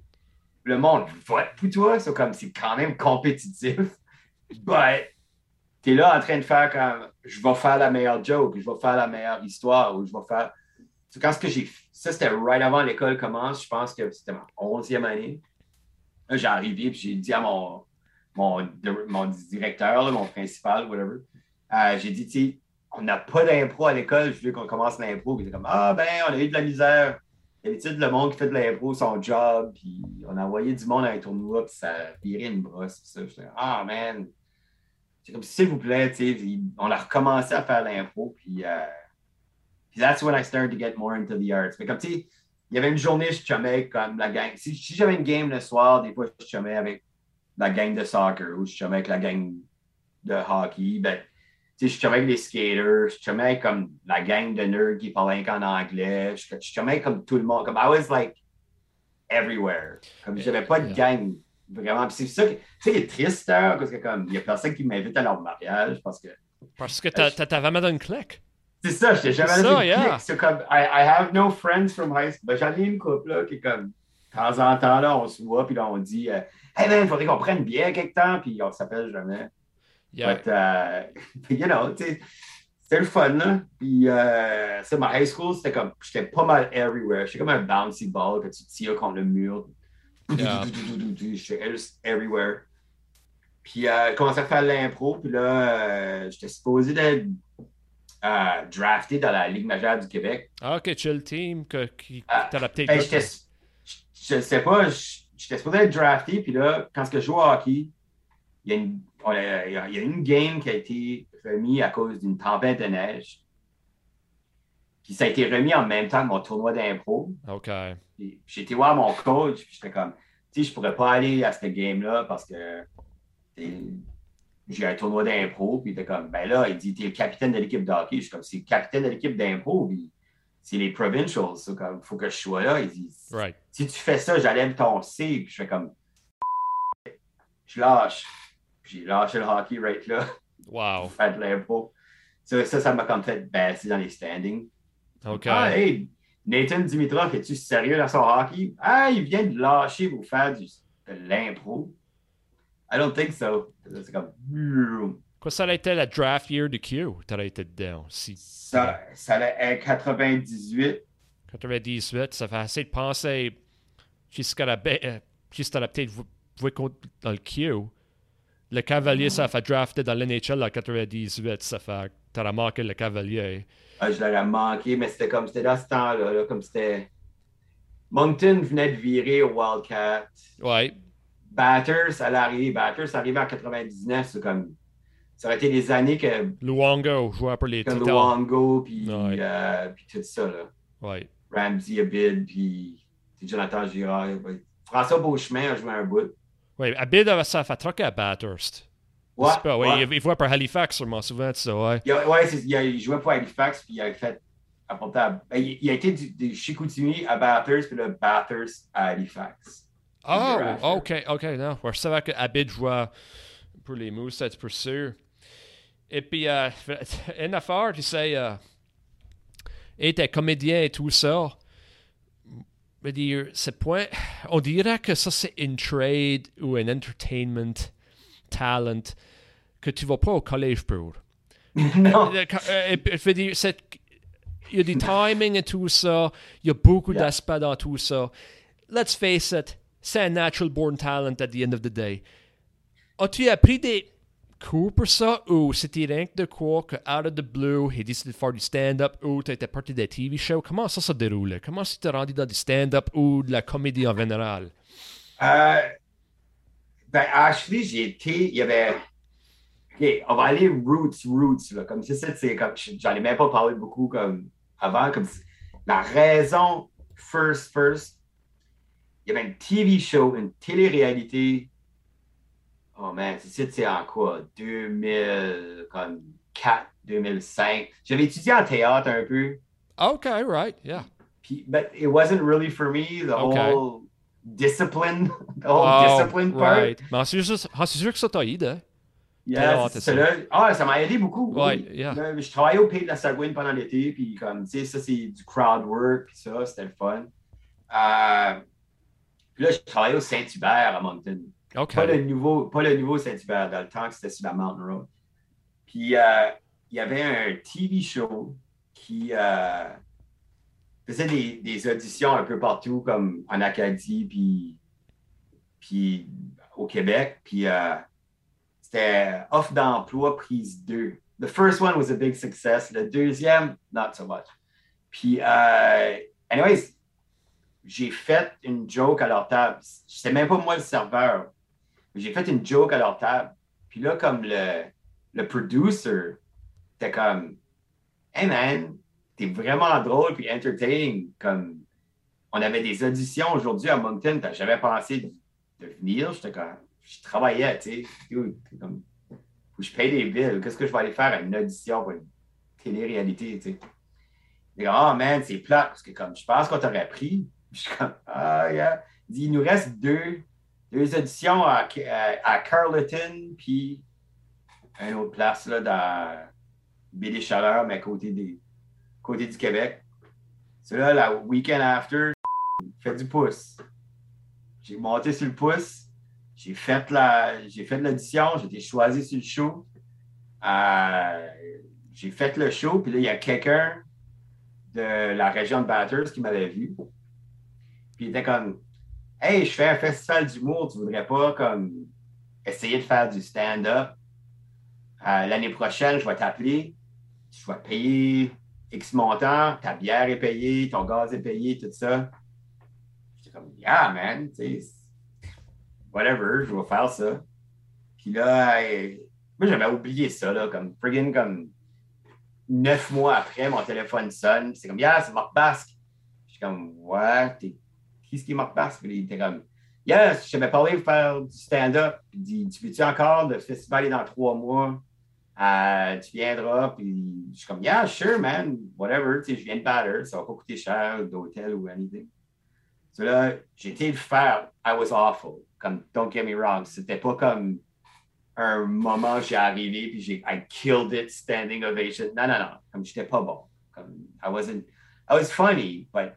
le monde vote pour toi. C'est comme c'est quand même compétitif. But tu es là en train de faire comme je vais faire la meilleure joke, je vais faire la meilleure histoire, ou je vais faire. Quand ce que j'ai. Ça, c'était right avant l'école commence. Je pense que c'était ma 11e année. J'ai arrivé et j'ai dit à mon, mon, mon directeur, mon principal, whatever. Euh, j'ai dit, tu on n'a pas d'impro à l'école, je veux qu'on commence l'impro. Il était comme Ah ben, on a eu de la misère. D'habitude, le monde qui fait de l'impro, son job, puis on a envoyé du monde à un tournoi, puis ça virait une brosse. Puis ça, j'étais ah man, J'étais comme, s'il vous plaît, on a recommencé à faire l'impro, puis, euh, puis that's when I started to get more into the arts. Mais comme, tu sais, il y avait une journée, je chummais comme la gang. Si, j'avais une game le soir, des fois, je chummais avec la gang de soccer ou je chummais avec la gang de hockey. Ben, je chummais avec les skaters, je chummais avec comme la gang de nerds qui parlaient qu'en anglais. Je, chummais avec comme tout le monde. Comme I was like everywhere. Comme j'avais pas de gang vraiment. C'est ça qui, est triste, hein, parce que comme il y a personne qui m'invite à leur mariage parce que Parce que t'as vraiment dans une clique. c'est ça, j'étais jamais dans ça, une yeah. clique. C'est comme, I, I have no friends from high school. Ben, j'en ai une couple, là, qui est comme, de temps en temps, là, on se voit, puis là, on dit, euh, Hey man, il faudrait qu'on prenne bien quelque temps, puis on s'appelle jamais. Yeah. But, uh, you know, c'était le fun, là. Puis, euh, c'est ma high school, c'était comme, j'étais pas mal everywhere. J'étais comme un bouncy ball que tu tires contre le mur. Yeah. J'étais juste everywhere. Puis, euh, j'ai commencé à faire l'impro, puis là, euh, j'étais supposé d'être euh, drafté dans la Ligue majeure du Québec. Ah, ok, chill team que, qui t'as peut-être. Ben, je, sais pas, j'étais supposé être drafté, puis là, quand je joue au hockey, il y, a une, on a- il y a- il y a une game qui a été remise à cause d'une tempête de neige. Puis ça a été remis en même temps que mon tournoi d'impro. Ok. Été voir mon coach, puis j'étais comme, tu sais, je pourrais pas aller à cette game-là parce que j'ai un tournoi d'impro, puis il était comme, ben là, il dit, t'es le capitaine de l'équipe de hockey. Je suis comme, c'est le capitaine de l'équipe d'impro, puis c'est les provincials, comme, faut que je sois là. Il dit, Right. si tu fais ça, j'enlève ton C, puis je fais comme, je lâche. J'ai lâché le hockey right là, Wow. faire de l'impro. Ça, ça, ça m'a comme fait baisser dans les standings. Ok. Ah, hey, Nathan Dimitrov, es-tu sérieux dans son hockey? Ah, il vient de lâcher pour faire du, de l'impro. I don't think so. C'est comme. Quoi, ça a été la draft year de Q? T'aurais été dedans. Si Ça, ça allait être 98. 98, ça fait assez de penser jusqu'à la euh, jusqu'à la peut-être dans le Q. Le Cavalier, ça fait drafter dans l'NHL en 98, ça fait. T'aurais manqué le Cavalier. Ah, je l'aurais manqué, mais c'était comme c'était dans ce temps-là, là, comme c'était. Moncton venait de virer au Wildcat. Ouais. Batters, ça allait arriver. Batters, arrivait en 99. C'est comme. Ça aurait été des années que. Luongo, joueur pour les Titans. Luongo, puis Ouais. euh, puis tout ça, là. Ouais. Ramsey Abid, puis Jonathan Girard. François Beauchemin a joué un bout. Ouais, Abid, avait ça fait troquer à Bathurst. Ouais, pas- ouais, ouais. Il, il voit par Halifax, sûrement, souvent, ça, ouais. Il, a, ouais, il, a, il jouait pour Halifax, puis il a fait. à- ben, il, il a été du, de Chicoutimi à Bathurst, puis là, Bathurst à Halifax. Ah, after. ok, ok, non. Je savais que Abid jouait pour les Moose, c'est pour sûr. Et puis, euh, une affaire, tu sais, euh, était comédien et tout ça. Je veux dire, c'est point. On dirait que ça, c'est une trade ou un entertainment talent que tu vas pas au collège pour. non. Euh, euh, et- je veux dire, c'est- il y a du timing et tout ça. Il y a beaucoup Yeah. d'aspects dans tout ça. Let's face it, c'est un natural born talent at the end of the day. As-tu appris des cours pour ça ou c'était rien que de quoi que out of the blue, il décidé de faire du stand-up ou tu étais parti des TV shows? Comment ça se déroulait? Comment tu t'es rendu dans du stand-up ou de la comédie en général? Euh, ben, actually, j'ai été. Il y avait. OK, on va aller roots, roots, là. Comme c'est ça, c'est comme. J'en ai même pas parlé beaucoup comme avant. Comme la raison, first, first, il y avait une TV show, une télé-réalité. Oh man, c'est en quoi? 2004, 2005. J'avais étudié en théâtre un peu. OK, right, yeah. Puis, but it wasn't really for me, the Okay. whole discipline, the whole Oh, discipline part. right. Mais c'est ah, c'est sûr que ça t'a aidé. hein? Yeah, c'est là. Ah, ça m'a aidé beaucoup. oui. Ouais, yeah. Là, je travaillais au Pays de la Sagouine pendant l'été, puis comme, tu sais, ça, c'est du crowd work, puis ça, c'était le fun. Euh, puis là, je travaillais au Saint-Hubert à Moncton. Pas le nouveau, pas le nouveau Saint-Hubert, dans le temps que c'était sur la Mountain Road. Puis euh, il y avait un TV show qui euh, faisait des, auditions un peu partout, comme en Acadie, puis, au Québec. Puis euh, c'était offre d'emploi prise 2. The first one was a big success. Le deuxième, not so much. Puis, anyways, j'ai fait une joke à leur table. C'était même pas moi le serveur. J'ai fait une joke à leur table. Puis là, comme le, le producer était comme, hey man, t'es vraiment drôle puis entertaining. Comme, on avait des auditions aujourd'hui à Moncton, j'avais pensé de, venir. J'étais comme, je travaillais, tu sais. Je paye des billes. Qu'est-ce que je vais aller faire à une audition pour une télé-réalité, tu sais? oh man, c'est plat, parce que comme, je pense qu'on t'aurait pris. Je suis comme, ah, yeah. Il nous reste deux, deux auditions à, à, Carleton, puis une autre place là, dans BD Chaleur, mais côté, côté du Québec. C'est là, la week-end after, fait du pouce. J'ai monté sur le pouce, j'ai fait la, j'ai fait l'audition, j'ai été choisi sur le show. Euh, j'ai fait le show, puis là, il y a quelqu'un de la région de Batters qui m'avait vu. Puis il était comme Hey, je fais un festival d'humour, tu voudrais pas comme essayer de faire du stand-up? Euh, l'année prochaine, je vais t'appeler, je vais payer X montant, ta bière est payée, ton gaz est payé, tout ça. J'étais comme Yeah, man, whatever, je vais faire ça. Puis là, moi j'avais oublié ça, là, comme friggin' comme neuf mois après, mon téléphone sonne. C'est comme, yeah, c'est Marc Basque. Je suis comme, ouais, t'es qui ce qui Marc Basque? Puis il était comme, yeah, je t'avais parlé de faire du stand-up. Il dit, tu veux-tu encore? Le festival est dans trois mois. Euh, tu viendras. Puis je suis comme, yeah, sure, man, whatever. Tu sais, je viens de Batter. Ça va pas coûter cher d'hôtel ou anything. So là, j'ai le faire. I was awful. Comme, don't get me wrong. C'était pas comme un moment j'ai arrivé puis j'ai I killed it standing ovation. Non, non, non. Comme j'étais pas bon. Comme I wasn't I was funny, but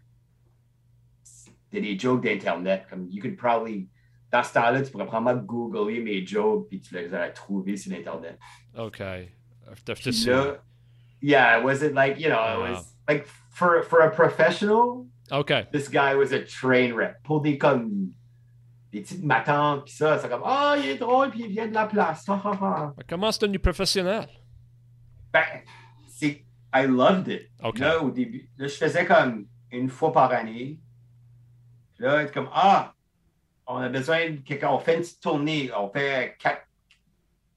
des jokes d'Internet. Comme you could probably dans ce temps-là, tu pourrais probablement googler mes jokes puis tu les aurais trouvés sur Internet. Okay. Là, yeah, was it like, you know, it was like for for a professional. Okay. This guy was a train wreck. Pour des comme des petites matantes, puis ça, c'est comme Ah, oh, il est drôle, puis il vient de la place. Comment c'est devenu professionnel? Ben, c'est. I loved it. Là, au début, là, je faisais comme une fois par année. Là, être comme Ah, on a besoin de quelqu'un, on fait une petite tournée, on fait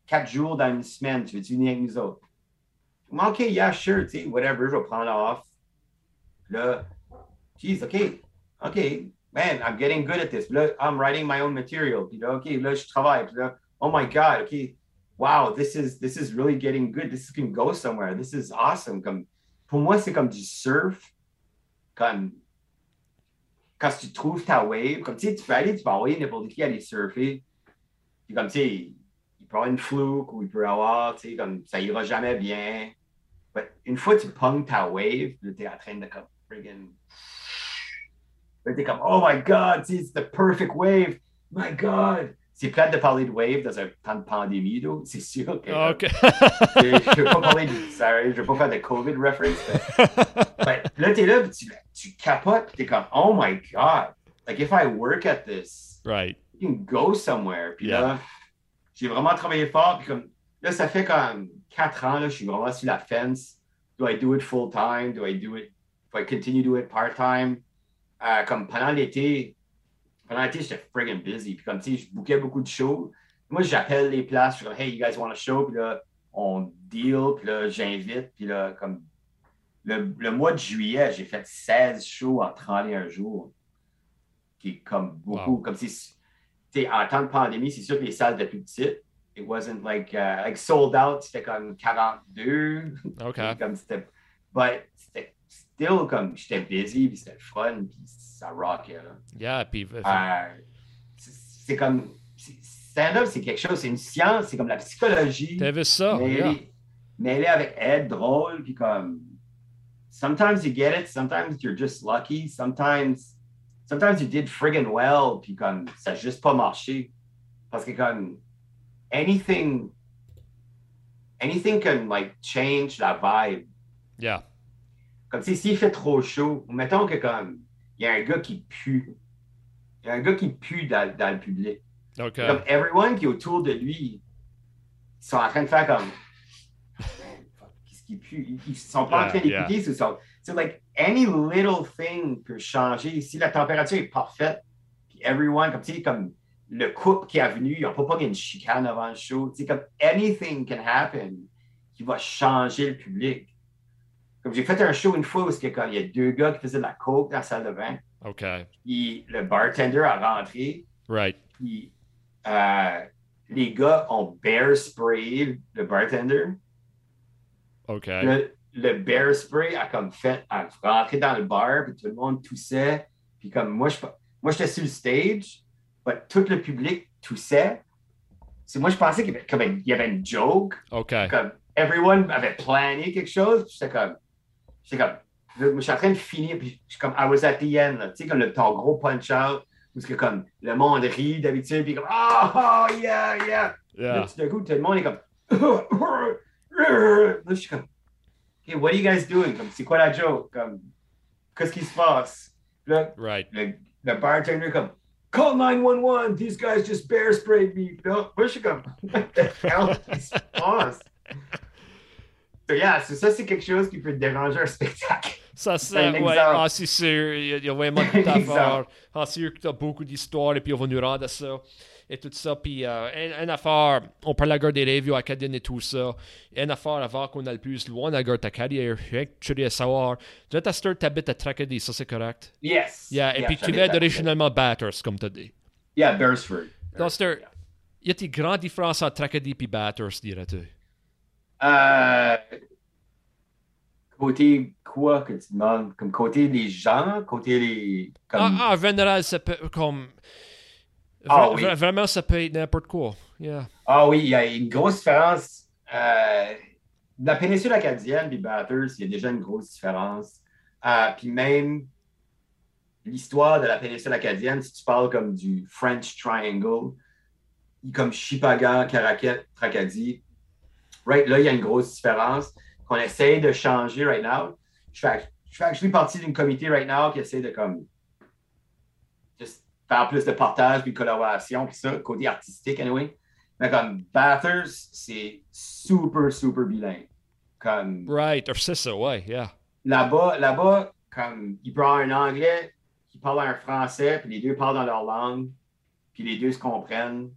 quatre, jours dans une semaine, tu veux-tu venir avec nous autres? OK, yeah, sure, tu sais, whatever, je vais prendre off. Là, geez, OK, OK, man, I'm getting good at this. I'm writing my own material. Puis là, OK, là, je travaille. Là, oh my God, OK, wow, this is, this is really getting good. This can go somewhere. This is awesome. Comme, pour moi, c'est comme du surf. Comme, quand tu trouves ta wave, comme, tu sais, tu peux aller, tu peux envoyer n'importe qui aller surfer. Puis comme, tu sais, il peut avoir une fluke ou il peut avoir, tu sais, comme, ça ira jamais bien. Mais une fois tu ponges ta wave, tu es en train de, comme, friggin' t'es comme, oh my God, c'est the perfect wave. My God. C'est plate de parler de wave dans un temps de pandémie, c'est sûr que. Ah, je ne veux pas parler de. Sorry, je veux pas faire de COVID reference. Mais, là, t'es là, tu, tu capotes, t'es comme, oh my God. Like, if I work at this, right. you can go somewhere. Puis là, j'ai vraiment travaillé fort. Puis comme, là, ça fait comme quatre ans, là, je suis vraiment sur la fence. Do I do it full time? Do I do it? Do I continue to do it part time? Euh, comme pendant l'été, pendant l'été, j'étais friggin' busy. Puis comme, tu sais, je bouquais beaucoup de shows. Moi, j'appelle les places, je suis comme, hey, you guys want a show? Puis là, on deal, puis là, j'invite. Puis là, comme, le, le, mois de juillet, j'ai fait 16 shows en 31 jours. Qui est comme beaucoup, comme si, tu sais, en temps de pandémie, c'est sûr que les salles étaient plus petites. It wasn't like, uh, like sold out, c'était comme 42. OK. comme c'était, but c'était still comme j'étais busy, puis c'était le fun, puis ça rockait. Là. Yeah, puis. Euh, c'est comme. Stand-up, c'est quelque chose, c'est une science, c'est comme la psychologie. T'avais ça, mais yeah. Mêlé avec Ed, drôle, puis comme. Sometimes you get it, sometimes you're just lucky, sometimes. Sometimes you did friggin' well, puis comme ça n'a juste pas marché. Parce que comme. Anything. Anything can like change that vibe. Yeah. Comme si s'il fait trop chaud, mettons que comme il y a un gars qui pue. Il y a un gars qui pue dans, dans le public. Okay. Comme everyone qui est autour de lui, ils sont en train de faire comme qu'est-ce qui pue? Ils sont pas en train d'écouter. Yeah. So, so, like any little thing peut changer. Si la température est parfaite, puis everyone, comme tu sais, comme le couple qui est venu, ils n'ont pas pogné une chicane avant le show. C'est comme anything can happen qui va changer le public. Comme j'ai fait un show une fois où il y a deux gars qui faisaient de la coke dans la salle de bain. OK. Puis le bartender a rentré. Right. Puis euh, les gars ont bear spray le bartender. OK. Le, le bear spray a comme fait, a rentré dans le bar, puis tout le monde toussait. Puis comme moi, je, moi j'étais sur le stage, mais tout le public toussait. C'est moi, je pensais qu'il y, avait, comme, il y avait une joke. OK. Comme everyone avait plané quelque chose. Puis j'étais comme, j'étais comme, je suis en train de finir, puis je suis comme, I was at the end, là. tu sais, comme le, ton gros punch-out, c'est que comme le monde rit d'habitude, puis comme, oh, oh, yeah, yeah. Yeah. Là, tout d'un coup, tout le monde est comme, là, je suis comme, hey, what are you guys doing? Comme, c'est quoi la joke? Comme, qu'est-ce qui se passe? Là, Right. le, le bartender comme Call 911, these guys just bear sprayed me. Là, moi, je suis comme What the hell qui se passe? So, yeah, c'est ça, c'est quelque chose qui peut déranger un spectacle. Ça, un Ouais, ah, c'est sûr. Il y a, il y a vraiment tout à faire. Ah, c'est sûr que tu as beaucoup d'histoires et puis on va nous rendre à ça. Et tout ça. Puis, euh, une, une affaire, on parle de la guerre des reviews acadiennes et tout ça. Une affaire avant qu'on aille plus loin dans la guerre de ta carrière. Tu voudrais savoir. Tu as Sturt, t'habites à Tracadie, ça c'est correct? Yes. Yeah, et puis tu à- d'originalement Batters, comme tu as dit. Yeah, Beresford. Donc, Sturt, y a-t-il grande différence entre Tracadie et Batters, dirais-tu? Euh, côté quoi que tu demandes? Comme côté des gens, côté les. Comme... Ah, ah, en général, ça peut comme. Ah, vra- oui. vra- Vraiment, ça peut être n'importe quoi. Yeah. Ah oui, il y a une grosse différence. Euh, la péninsule acadienne des Batters, il y a déjà une grosse différence. Euh, puis même l'histoire de la péninsule acadienne, si tu parles comme du French Triangle, comme Chipagan, Caraquet, Tracadie, right là, il y a une grosse différence qu'on essaye de changer right now. Je fais, je fais actually partie d'une comité right now qui essaie de comme just faire plus de partage puis de collaboration puis ça, côté artistique anyway. Mais comme Bathers, c'est super, super bilingue. Comme Right, or c'est ça, ouais, yeah. là-bas, là-bas, comme il prend un anglais qui parle un français, puis les deux parlent dans leur langue, puis les deux se comprennent.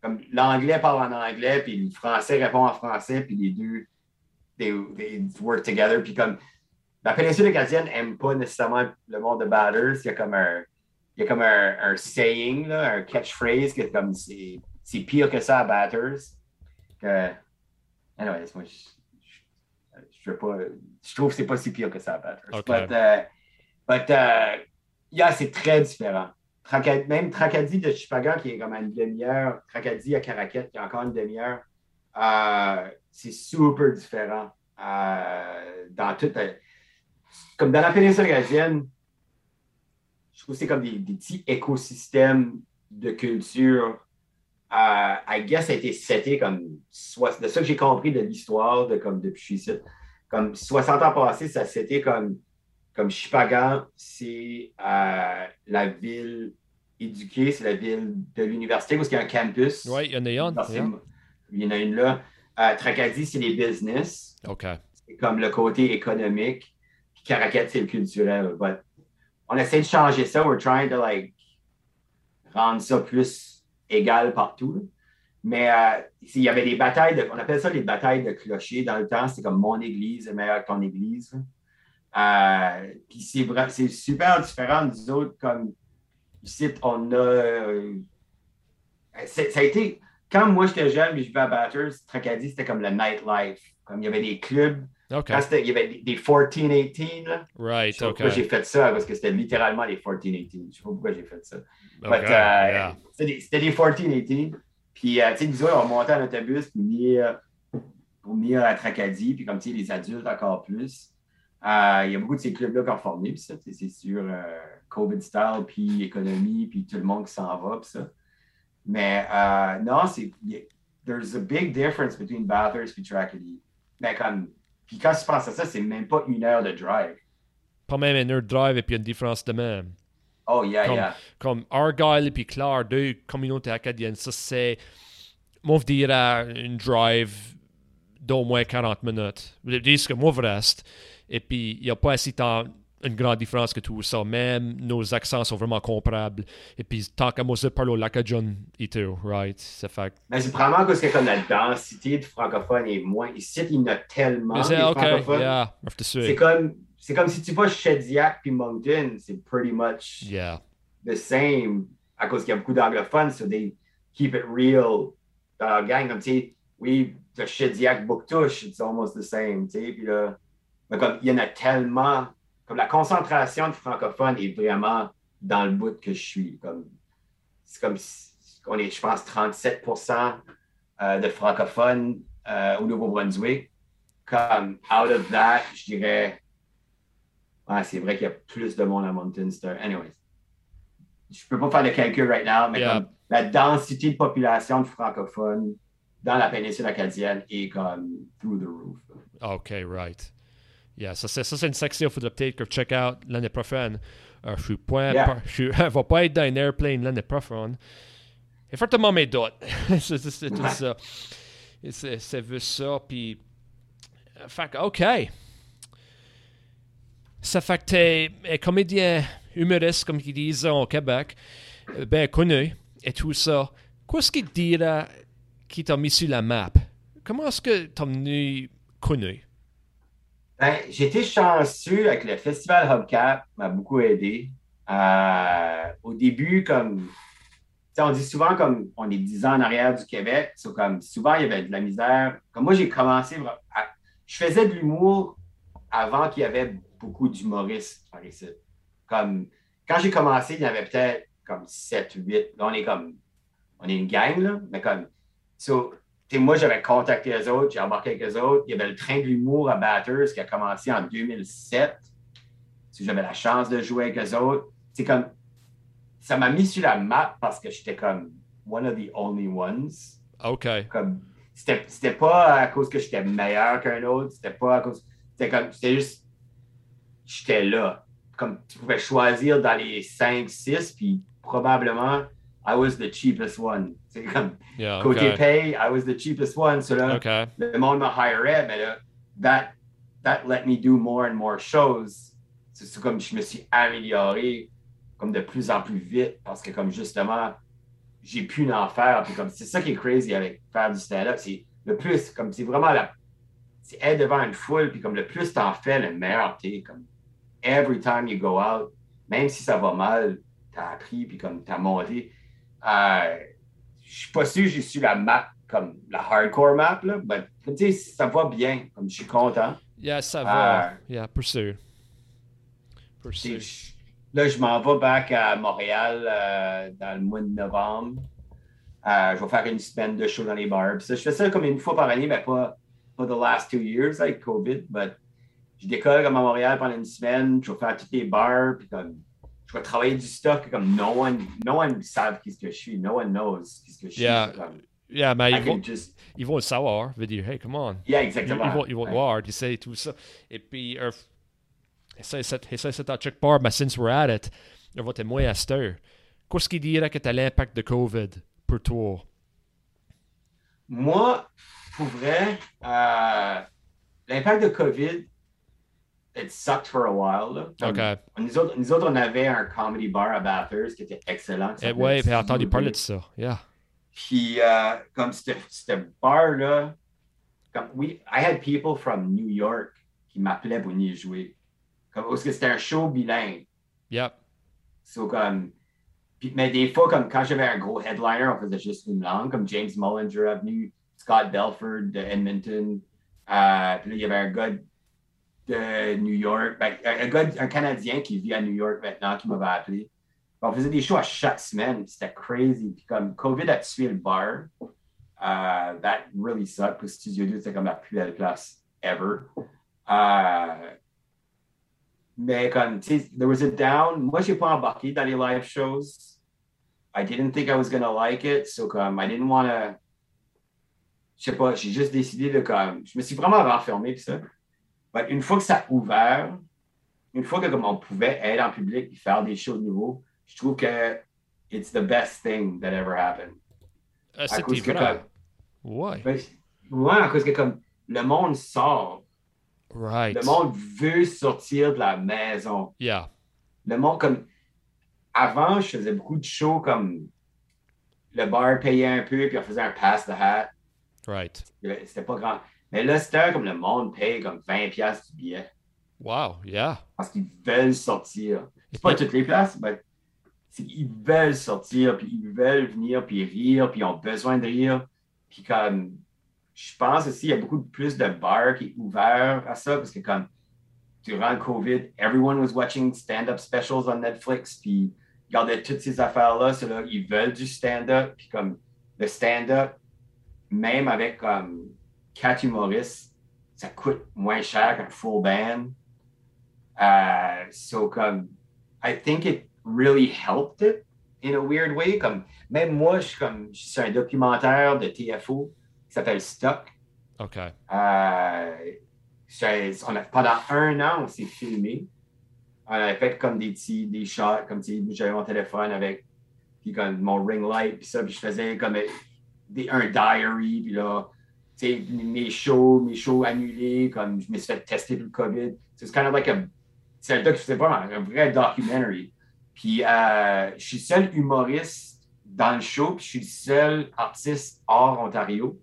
Comme l'anglais parle en anglais, puis le français répond en français, puis les deux, they, they work together. Puis comme la péninsule acadienne n'aime pas nécessairement le monde de batters. Il y a comme un, il y a comme un, un saying, là, un catchphrase, que comme c'est, c'est pire que ça à batters. Que, moi, je, je, pas, je trouve que c'est pas si pire que ça à batters. Ok. But, uh, but uh, yeah, c'est très différent. Même Tracadie de Chipagan, qui est comme à une demi-heure, Tracadie à Caraquette, qui est encore une demi-heure, euh, c'est super différent. Euh, dans toute, euh, comme dans la péninsule acadienne, je trouve que c'est comme des, petits écosystèmes de culture. I guess ça a été seté comme, soit, de ça que j'ai compris de l'histoire, de comme depuis comme 60 ans passés, ça s'était comme comme Chipagan, c'est euh, la ville éduquée, c'est la ville de l'université où il y a un campus. Ouais, il y en a une. Yeah. Il y en a une là. Euh, Tracadie, c'est les business. OK. C'est comme le côté économique. Puis Caracat, c'est le culturel. But on essaie de changer ça. We're trying to like rendre ça plus égal partout. là. Mais euh, il y avait des batailles, de, on appelle ça les batailles de clochers dans le temps. C'est comme mon église est meilleure que ton église. Euh, puis c'est super différent des autres. Comme ici, on a. euh, ça a été. Quand moi j'étais jeune et je vivais à Batters, Tracadie, c'était comme le nightlife. Comme il y avait des clubs. Quand il y avait des- des 14-18, là. Right, Je sais pas OK. pourquoi j'ai fait ça, parce que c'était littéralement les 14-18. Je sais pas pourquoi j'ai fait ça. Euh, yeah. C'était des- C'était des 14-18. Puis, tu sais, nous autres, on montait en autobus pour venir, pour venir à Tracadie. Puis, comme, tu sais, les adultes encore plus. Euh, Il y a beaucoup de ces clubs-là qui ont formé. Puis, ça, c'est sur euh, COVID style, puis économie, puis tout le monde qui s'en va. Puis ça. Mais euh, non, c'est. There's a big difference between Bathurst et Tracadie. Mais comme. Puis quand tu penses à ça, c'est même pas une heure de drive. Pas même une heure de drive et puis une différence de même. Oh, yeah, Comme- yeah. Comme Argyle et puis Clare, deux communautés acadiennes, ça c'est, moi je dirais, une drive d'au moins 40 minutes. Je dis que moi je reste. Et puis, il n'y a pas assez de temps une grande différence que tout ça. Même nos accents sont vraiment comparables. Et puis, tant qu'à moi, je parle au Lacadjon et tout, right? Ça fait. Mais c'est probablement parce que comme la densité de francophones est moins. Ici, il y en a tellement. C'est OK, francophones. yeah, comme, si tu vas Shediac puis Moncton, c'est pretty much Yeah. the same à cause qu'il y a beaucoup d'anglophones, so they keep it real dans leur gang. Comme, tu sais, oui, de Shediac, Bouctouche, it's almost the same, tu sais. Puis là, mais comme, il y en a tellement, comme la concentration de francophones est vraiment dans le bout que je suis. Comme, c'est comme, si- on est, je pense, 37% euh, de francophones euh, au Nouveau-Brunswick. Comme, out of that, je dirais, ouais, c'est vrai qu'il y a plus de monde à Mountain Star. Anyways, je peux pas faire le calcul right now, mais Yeah. comme la densité de population de francophones dans la péninsule acadienne est comme through the roof. OK, right. Yeah, ça, c'est, ça, c'est une section qu'il faudrait peut-être que je check out l'année prochaine. Euh, je suis point. Yeah. pas- je suis- je vais pas être dans un airplane l'année prochaine. Et fortement mes doutes. c'est, c'est- c'est tout ça. C'est, c'est vu ça, puis. euh, Fait que, OK. Ça fait que t'es un comédien humoriste, comme ils disent au Québec, euh, bien connu, et tout ça. Qu'est-ce qui te dirait qui t'a mis sur la map? Comment est-ce que t'as venu connu? Ben, j'ai été chanceux avec le festival Hubcap, m'a beaucoup aidé. Euh, au début, comme, on dit souvent comme on est 10 ans en arrière du Québec, comme souvent il y avait de la misère. Comme moi, j'ai commencé, je faisais de l'humour avant qu'il y avait beaucoup d'humoristes par ici. Comme, quand j'ai commencé, il y avait peut-être comme 7, 8. Là, on est comme, on est une gang, là, mais comme, so, moi, j'avais contacté les autres, j'ai embarqué avec les autres. Il y avait le train de l'humour à Batters qui a commencé en 2007. Si j'avais la chance de jouer avec les autres. C'est comme, ça m'a mis sur la map parce que j'étais comme one of the only ones. OK. Comme, c'était, c'était pas à cause que j'étais meilleur qu'un autre, c'était pas à cause, c'était comme, c'était juste, j'étais là. Comme, tu pouvais choisir dans les 5, 6, puis probablement, I was the cheapest one. C'est comme, Yeah, Côté OK. pay, I was the cheapest one. So là, OK. le monde m'a hiré, mais là, that, that let me do more and more shows. C'est c'est comme je me suis amélioré comme de plus en plus vite parce que comme justement, j'ai pu en faire. Puis comme c'est ça qui est crazy avec faire du stand-up. C'est le plus, comme c'est vraiment la. C'est être devant une foule, puis comme le plus t'en fais, le meilleur t'es. Comme every time you go out, même si ça va mal, t'as appris, puis comme t'as monté. Euh, je suis pas sûr que j'ai su la map comme la hardcore map, là, mais tu sais, ça va bien, comme je suis content. Yeah, ça va. Ah. Yeah, pour sûr. Pour Là, je m'en vais back à Montréal euh, dans le mois de novembre. Euh, je vais faire une semaine de show dans les bars. Ça, je fais ça comme une fois par année, mais pas, pas the last two years avec COVID. But je décolle comme à Montréal pendant une semaine. Je vais faire tous les bars. Puis comme, je vais travailler du stock comme no one, no one savent qui ce que je suis. No one knows qui ce que je suis. Yeah. C'est comme, Yeah, mais ils vont, just- ils vont le savoir. Ils vont dire, hey, come on. Yeah, Ils, exactement. ils vont, ils vont Ouais. voir, tu sais, tout ça. Et puis, euh, essaye cette à check bar, mais since we're at it, on va témoigner à cette heure. Qu'est-ce qui dirait que t'as l'impact de COVID pour toi? Moi, pour vrai, euh, l'impact de COVID, it sucked for a while. Là. Comme- OK. Um, nous autres, nous autres, on avait un comedy bar à Bathurst qui était excellent. Et eh s'appelait ouais, j'ai entendu parler de ça. Yeah. Puis, euh, comme ce bar-là, comme, we, I had people from New York qui m'appelaient pour venir jouer. Comme, parce que c'était un show bilingue. Yep. So, comme, puis- mais des fois, comme quand j'avais un gros headliner, on faisait juste une langue, comme James Mullinger est venu, Scott Belford de Edmonton. Euh, puis là, il y avait un gars de New York, ben, un, Canadien qui vit à New York maintenant qui m'avait appelé. On faisait des shows à chaque semaine, c'était crazy. Puis comme COVID a tué le bar, uh, that really sucked, que Studio 2, c'était comme la plus belle place ever. Euh, mais comme, tu sais, there was a down. Moi, j'ai pas embarqué dans les live shows. I didn't think I was gonna like it, so comme, I didn't wanna. Je sais pas, j'ai juste décidé de comme. Je me suis vraiment renfermé, puis ça. Une fois que ça a ouvert, une fois que comme on pouvait être en public et faire des shows de nouveau, je trouve que it's the best thing that ever happened. Euh, À cause que vrai. comme- Ouais. ben, ouais, à cause que comme le monde sort. Right. Le monde veut sortir de la maison. Yeah. Le monde, comme. Avant, je faisais beaucoup de shows comme. Le bar payait un peu, puis on faisait un pass the hat. Right. C'était pas grand. Mais là, c'était comme le monde paye comme 20$ du billet. Wow. Yeah. Parce qu'ils veulent sortir. C'est pas toutes les places, mais qu'ils veulent sortir, puis ils veulent venir, puis rire, puis ils ont besoin de rire. Puis comme, je pense aussi, il y a beaucoup plus de bars qui sont ouverts à ça, parce que comme, durant le COVID, everyone was watching stand-up specials on Netflix, puis ils regardaient toutes ces affaires-là, c'est là, ils veulent du stand-up, puis comme, le stand-up, même avec comme quatre humoristes, ça coûte moins cher qu'un full band. Uh, so comme, I think it really helped it in a weird way. Comme, même moi, je suis comme, je suis un documentaire de TFO qui s'appelle Stock. OK. Euh, je- on a, pendant un an, on s'est filmé. On avait fait comme des petits des shots, comme sais, j'avais mon téléphone avec puis comme mon ring light, puis ça, puis je faisais comme des, un diary, puis là, mes shows, mes shows annulés, comme je me suis fait tester pour le COVID. It's kind of like a, c'est un doc, c'est vraiment un vrai documentary. Puis euh, je suis le seul humoriste dans le show, puis je suis le seul artiste hors Ontario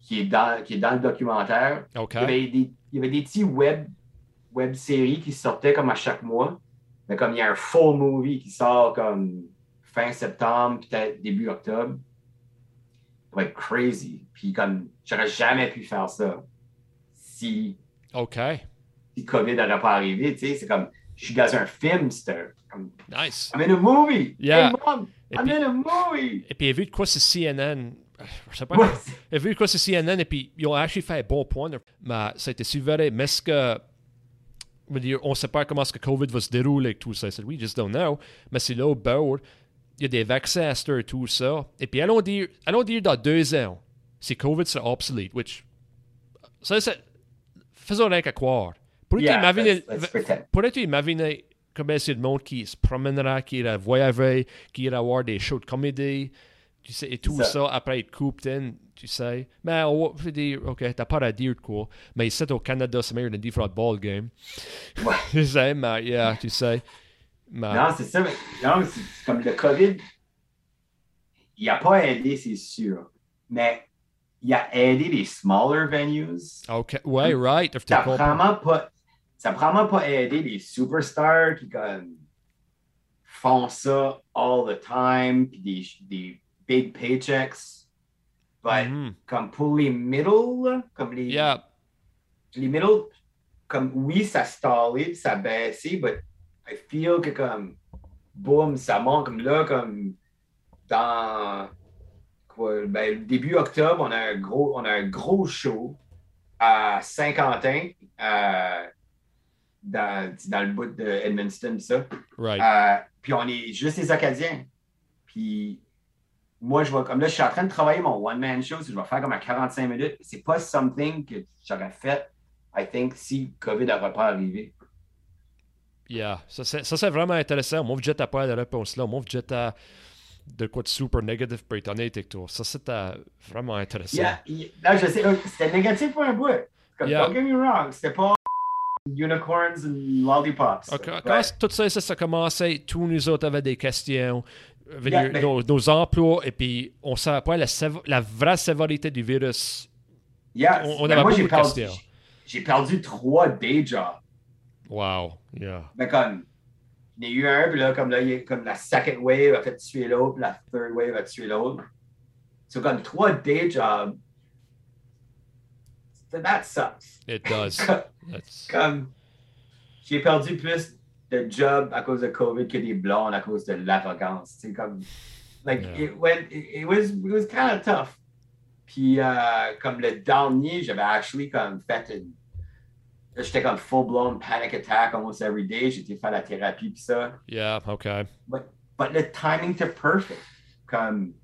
qui est dans, qui est dans le documentaire. Il, y avait des, il y avait des petits web, web séries qui sortaient comme à chaque mois. Mais comme il y a un full movie qui sort comme fin septembre, peut-être début octobre. Être crazy. Puis comme j'aurais jamais pu faire ça si, OK. si COVID n'aurait pas arrivé. Tu sais, c'est comme je suis dans un film, c'était comme Nice. I'm in a movie. Yeah. Hey mom, Et I'm puis- in a movie. Et puis, il a vu de quoi c'est CNN. Je sais pas. Ouais. Il a vu de quoi c'est CNN et puis ils ont actually fait un bon point. Mais ça a été si vrai. Mais est-ce que. je on ne sait pas comment est-ce que COVID va se dérouler et tout ça. C'est we just don't know. Mais c'est là au bord. Il y a des vaccins à et tout ça. Et puis allons dire, allons dire dans deux ans, si COVID sera obsolete, which. Ça, c'est. Faisons rien qu'à croire. Pourrais-tu Yeah, imaginer, pourrais-tu imaginer combien c'est de monde qui se promènera, qui ira voyager, qui ira voir des shows de comédie, tu sais, et tout ça. ça, après être coupé tu sais. Mais on va dire, OK, t'as pas à dire quoi. Mais ici au Canada, c'est meilleur d'un différent ball game. Ouais. tu sais, mais, yeah, tu sais. Mais, Non, c'est ça. mais- Non, c'est comme le COVID, il n'a pas aidé, c'est sûr. Mais il a aidé les smaller venues. OK, ouais, right. Ça n'a vraiment pas, ça vraiment pas aidé les superstars qui comme, font ça all the time, puis des, des big paychecks. But Mhm. comme pour les middle, comme les, Yeah, les middle, comme oui, ça stallé, puis ça baissé, but I feel que comme, boum, ça monte comme là, comme dans quoi, ben, début octobre, on a un gros, on a un gros show à Saint-Quentin, euh, dans, dans le bout de Edmundston, ça. right. Euh, puis on est juste les Acadiens. Puis moi, je vois comme là, je suis en train de travailler mon one-man show, je vais faire comme à 45 minutes. C'est pas something que j'aurais fait, I think, si COVID n'aurait pas arrivé. Yeah, ça c'est, vraiment intéressant. Moi, je pas la réponse là. Moi, je de quoi de super négatif pour être honnête toi. Ça, c'était vraiment intéressant. Yeah, yeah. Là, je sais, euh, c'était négatif pour un bout. Comme, Yeah. Don't get me wrong, c'était pas unicorns and lollipops. Ah, Quand, But- quand tout ça, ça, ça a commencé, tous nous autres avaient des questions, Yeah, mais- nos, emplois, et puis on ne savait pas la, vraie sévérité du virus. Yeah, on- on ben avait moi, beaucoup j'ai de perdu, questions. j'ai perdu trois day jobs. Wow, yeah. Mais comme, il y en a eu un, puis là, comme là, comme la second wave a fait tuer l'autre, puis la third wave a tué l'autre. C'est comme trois day jobs. That sucks. It does. Comme, j'ai perdu plus de jobs à cause de COVID que des blondes à cause de la vacance. C'est comme, like, Yeah. it went, it, it was, it was kind of tough. Puis, euh, comme le dernier, j'avais actually comme fait une, j'étais comme full-blown panic attack almost every day. J'étais faire la thérapie puis ça. yeah, okay. But, but le timing était perfect. Comme,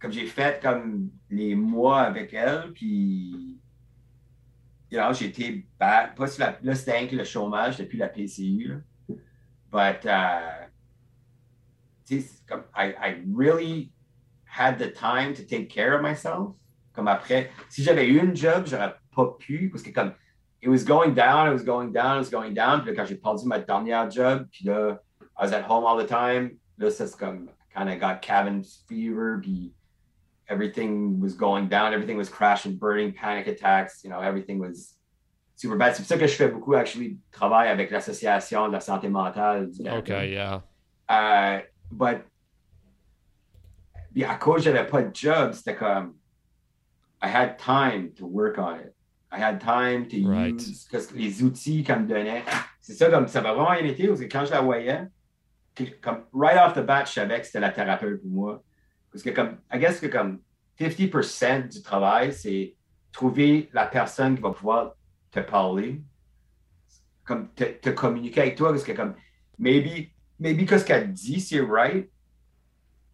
comme j'ai fait comme les mois avec elle, puis you know, été bad. Pas sur la, là, c'était que le chômage depuis la PCU. Là. But, uh, comme, I, I really had the time to take care of myself. Comme après, si j'avais eu une job, j'aurais pas pu parce que comme it was going down, it was going down, it was going down. Puis là, quand j'ai perdu ma dernière job, puis là, I was at home all the time. Là, c'est comme kind of got cabin fever, puis everything was going down, everything was crashing, burning, panic attacks, you know, everything was super bad. C'est pour ça que je fais beaucoup, actually, travail avec l'Association de la santé mentale du. Okay, yeah. Uh, but puis à cause j'avais pas de job, c'était comme I had time to work on it. I had time to Right. use les outils qu'elle me donnait. C'est ça comme ça va vraiment été parce que quand je la voyais, comme right off the bat, je savais que c'était la thérapeute pour moi. Parce que comme I guess que comme 50% du travail, c'est trouver la personne qui va pouvoir te parler, comme te, te communiquer avec toi, parce que comme maybe, maybe que ce qu'elle dit, c'est right,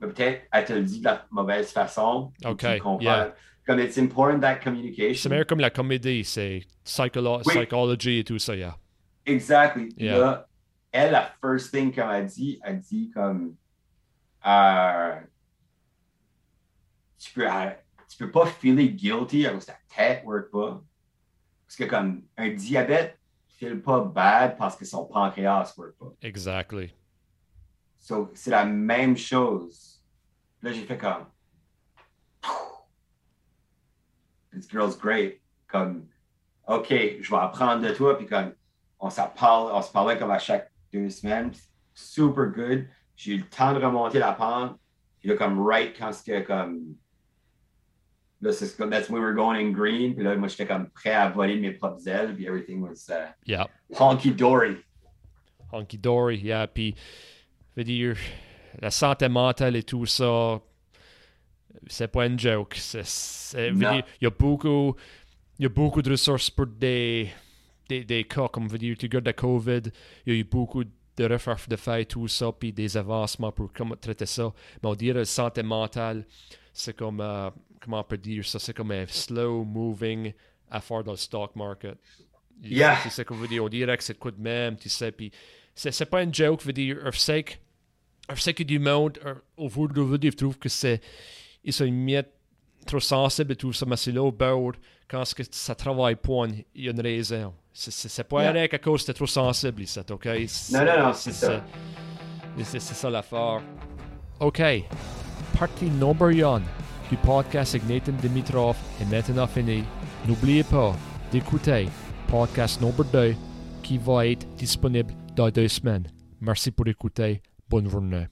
mais peut-être elle te le dit de la mauvaise façon. Ok, yeah. Comme it's important that communication. C'est meilleur comme la comédie, c'est psycholo Oui. psychology et tout ça, yeah. Exactly. Yeah. Là, elle, la first thing qu'elle m'a dit, elle dit comme euh, tu peux euh, tu peux pas feeler guilty alors que ta tête work pas. Parce que comme un diabète file pas bad parce que son pancréas work pas. Exactly. So, c'est la même chose. Là, j'ai fait comme This girl's great. Comme OK, je vais apprendre de toi, puis comme on parle, on se parlait comme à chaque deux semaines. Super good. J'ai eu le temps de remonter la pente. Puis là, comme right quand c'était comme. Là, c'est comme that's when we were going in green. Puis là, moi, j'étais comme prêt à voler mes propres ailes. Puis everything was uh, Yeah. honky dory. Honky Dory, yeah. Puis, je veux dire, la santé mentale et tout ça, c'est pas une joke. C'est, il y a beaucoup, il y a beaucoup de ressources pour des, des, des cas, comme veux dire, tu regardes la COVID, il y a eu beaucoup de recherches de fait, tout ça, puis des avancements pour comment traiter ça. Mais on dirait la santé mentale, c'est comme, euh, comment on peut dire ça, c'est comme un slow moving affaire dans le stock market. Yeah. Tu sais, comme veux dire, on dirait que c'est quoi de même, tu sais, puis c'est, c'est pas une joke, je veux dire, je sais que, je sais que du monde, euh, au bout de je trouve que c'est, ils sont mis trop sensibles et tout ça, mais c'est là au bord, quand que ça travaille pas, il y a une raison. C'est, pas rien qu'à cause que trop sensible, ici, ok? Non, non, non, c'est ça. C'est, ça l'affaire. OK. Partie number 1 du podcast avec Nathan Dimitrov est maintenant finie. N'oubliez pas d'écouter podcast number 2 qui va être disponible dans deux semaines. Merci pour écouter. Bonne journée.